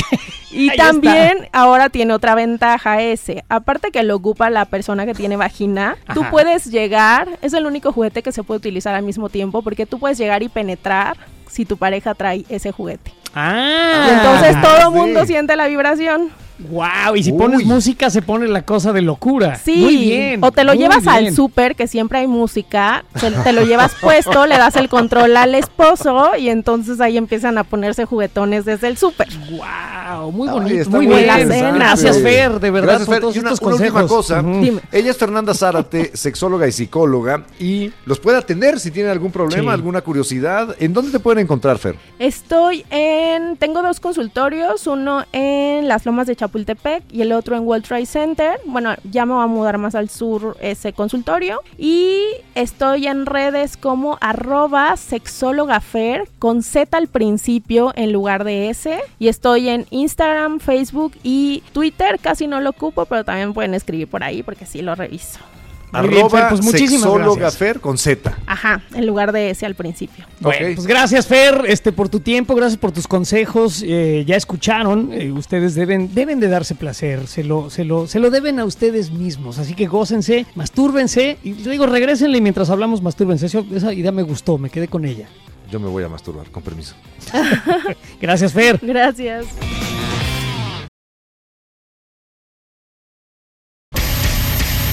Y Ahí también ahora tiene otra ventaja ese. Aparte que lo ocupa la persona que tiene vagina, tú Ajá. puedes llegar, es el único juguete que se puede utilizar al mismo tiempo porque tú puedes llegar y penetrar si tu pareja trae ese juguete. Ah. y entonces todo el sí. mundo siente la vibración. Wow, y si Uy. pones música se pone la cosa de locura. Sí, Muy bien. o te lo llevas al bien. súper, que siempre hay música, te, te lo llevas puesto, le das el control al esposo y entonces ahí empiezan a ponerse juguetones desde el súper. Wow, muy Ay, bonito, está muy muy bien. interesante. Gracias Fer, de verdad Gracias, Fer. todos Y una, estos una última cosa. Dime. Ella es Fernanda Zárate, sexóloga y psicóloga, y los puede atender si tienen algún problema, Sí. alguna curiosidad. ¿En dónde te pueden encontrar, Fer? Estoy en, tengo dos consultorios, uno en las Lomas de Chapultepec y el otro en World Trade Center. Bueno, ya me voy a mudar más al sur ese consultorio. Y estoy en redes como arroba sexólogafer con Z al principio en lugar de S. Y estoy en Instagram, Facebook y Twitter. Casi no lo ocupo, pero también pueden escribir por ahí porque sí lo reviso. Muy bien, Fer, pues muchísimas sexóloga gracias. Fer con Z. Ajá, en lugar de S al principio. Bueno, Ok. pues gracias Fer, este por tu tiempo, gracias por tus consejos. eh, ya escucharon, eh, ustedes deben deben de darse placer, se lo se lo se lo deben a ustedes mismos, así que gócense, mastúrbense y les digo regrésenle mientras hablamos mastúrbense. Eso- esa idea me gustó, me quedé con ella. Yo me voy a masturbar, con permiso. Gracias Fer. Gracias.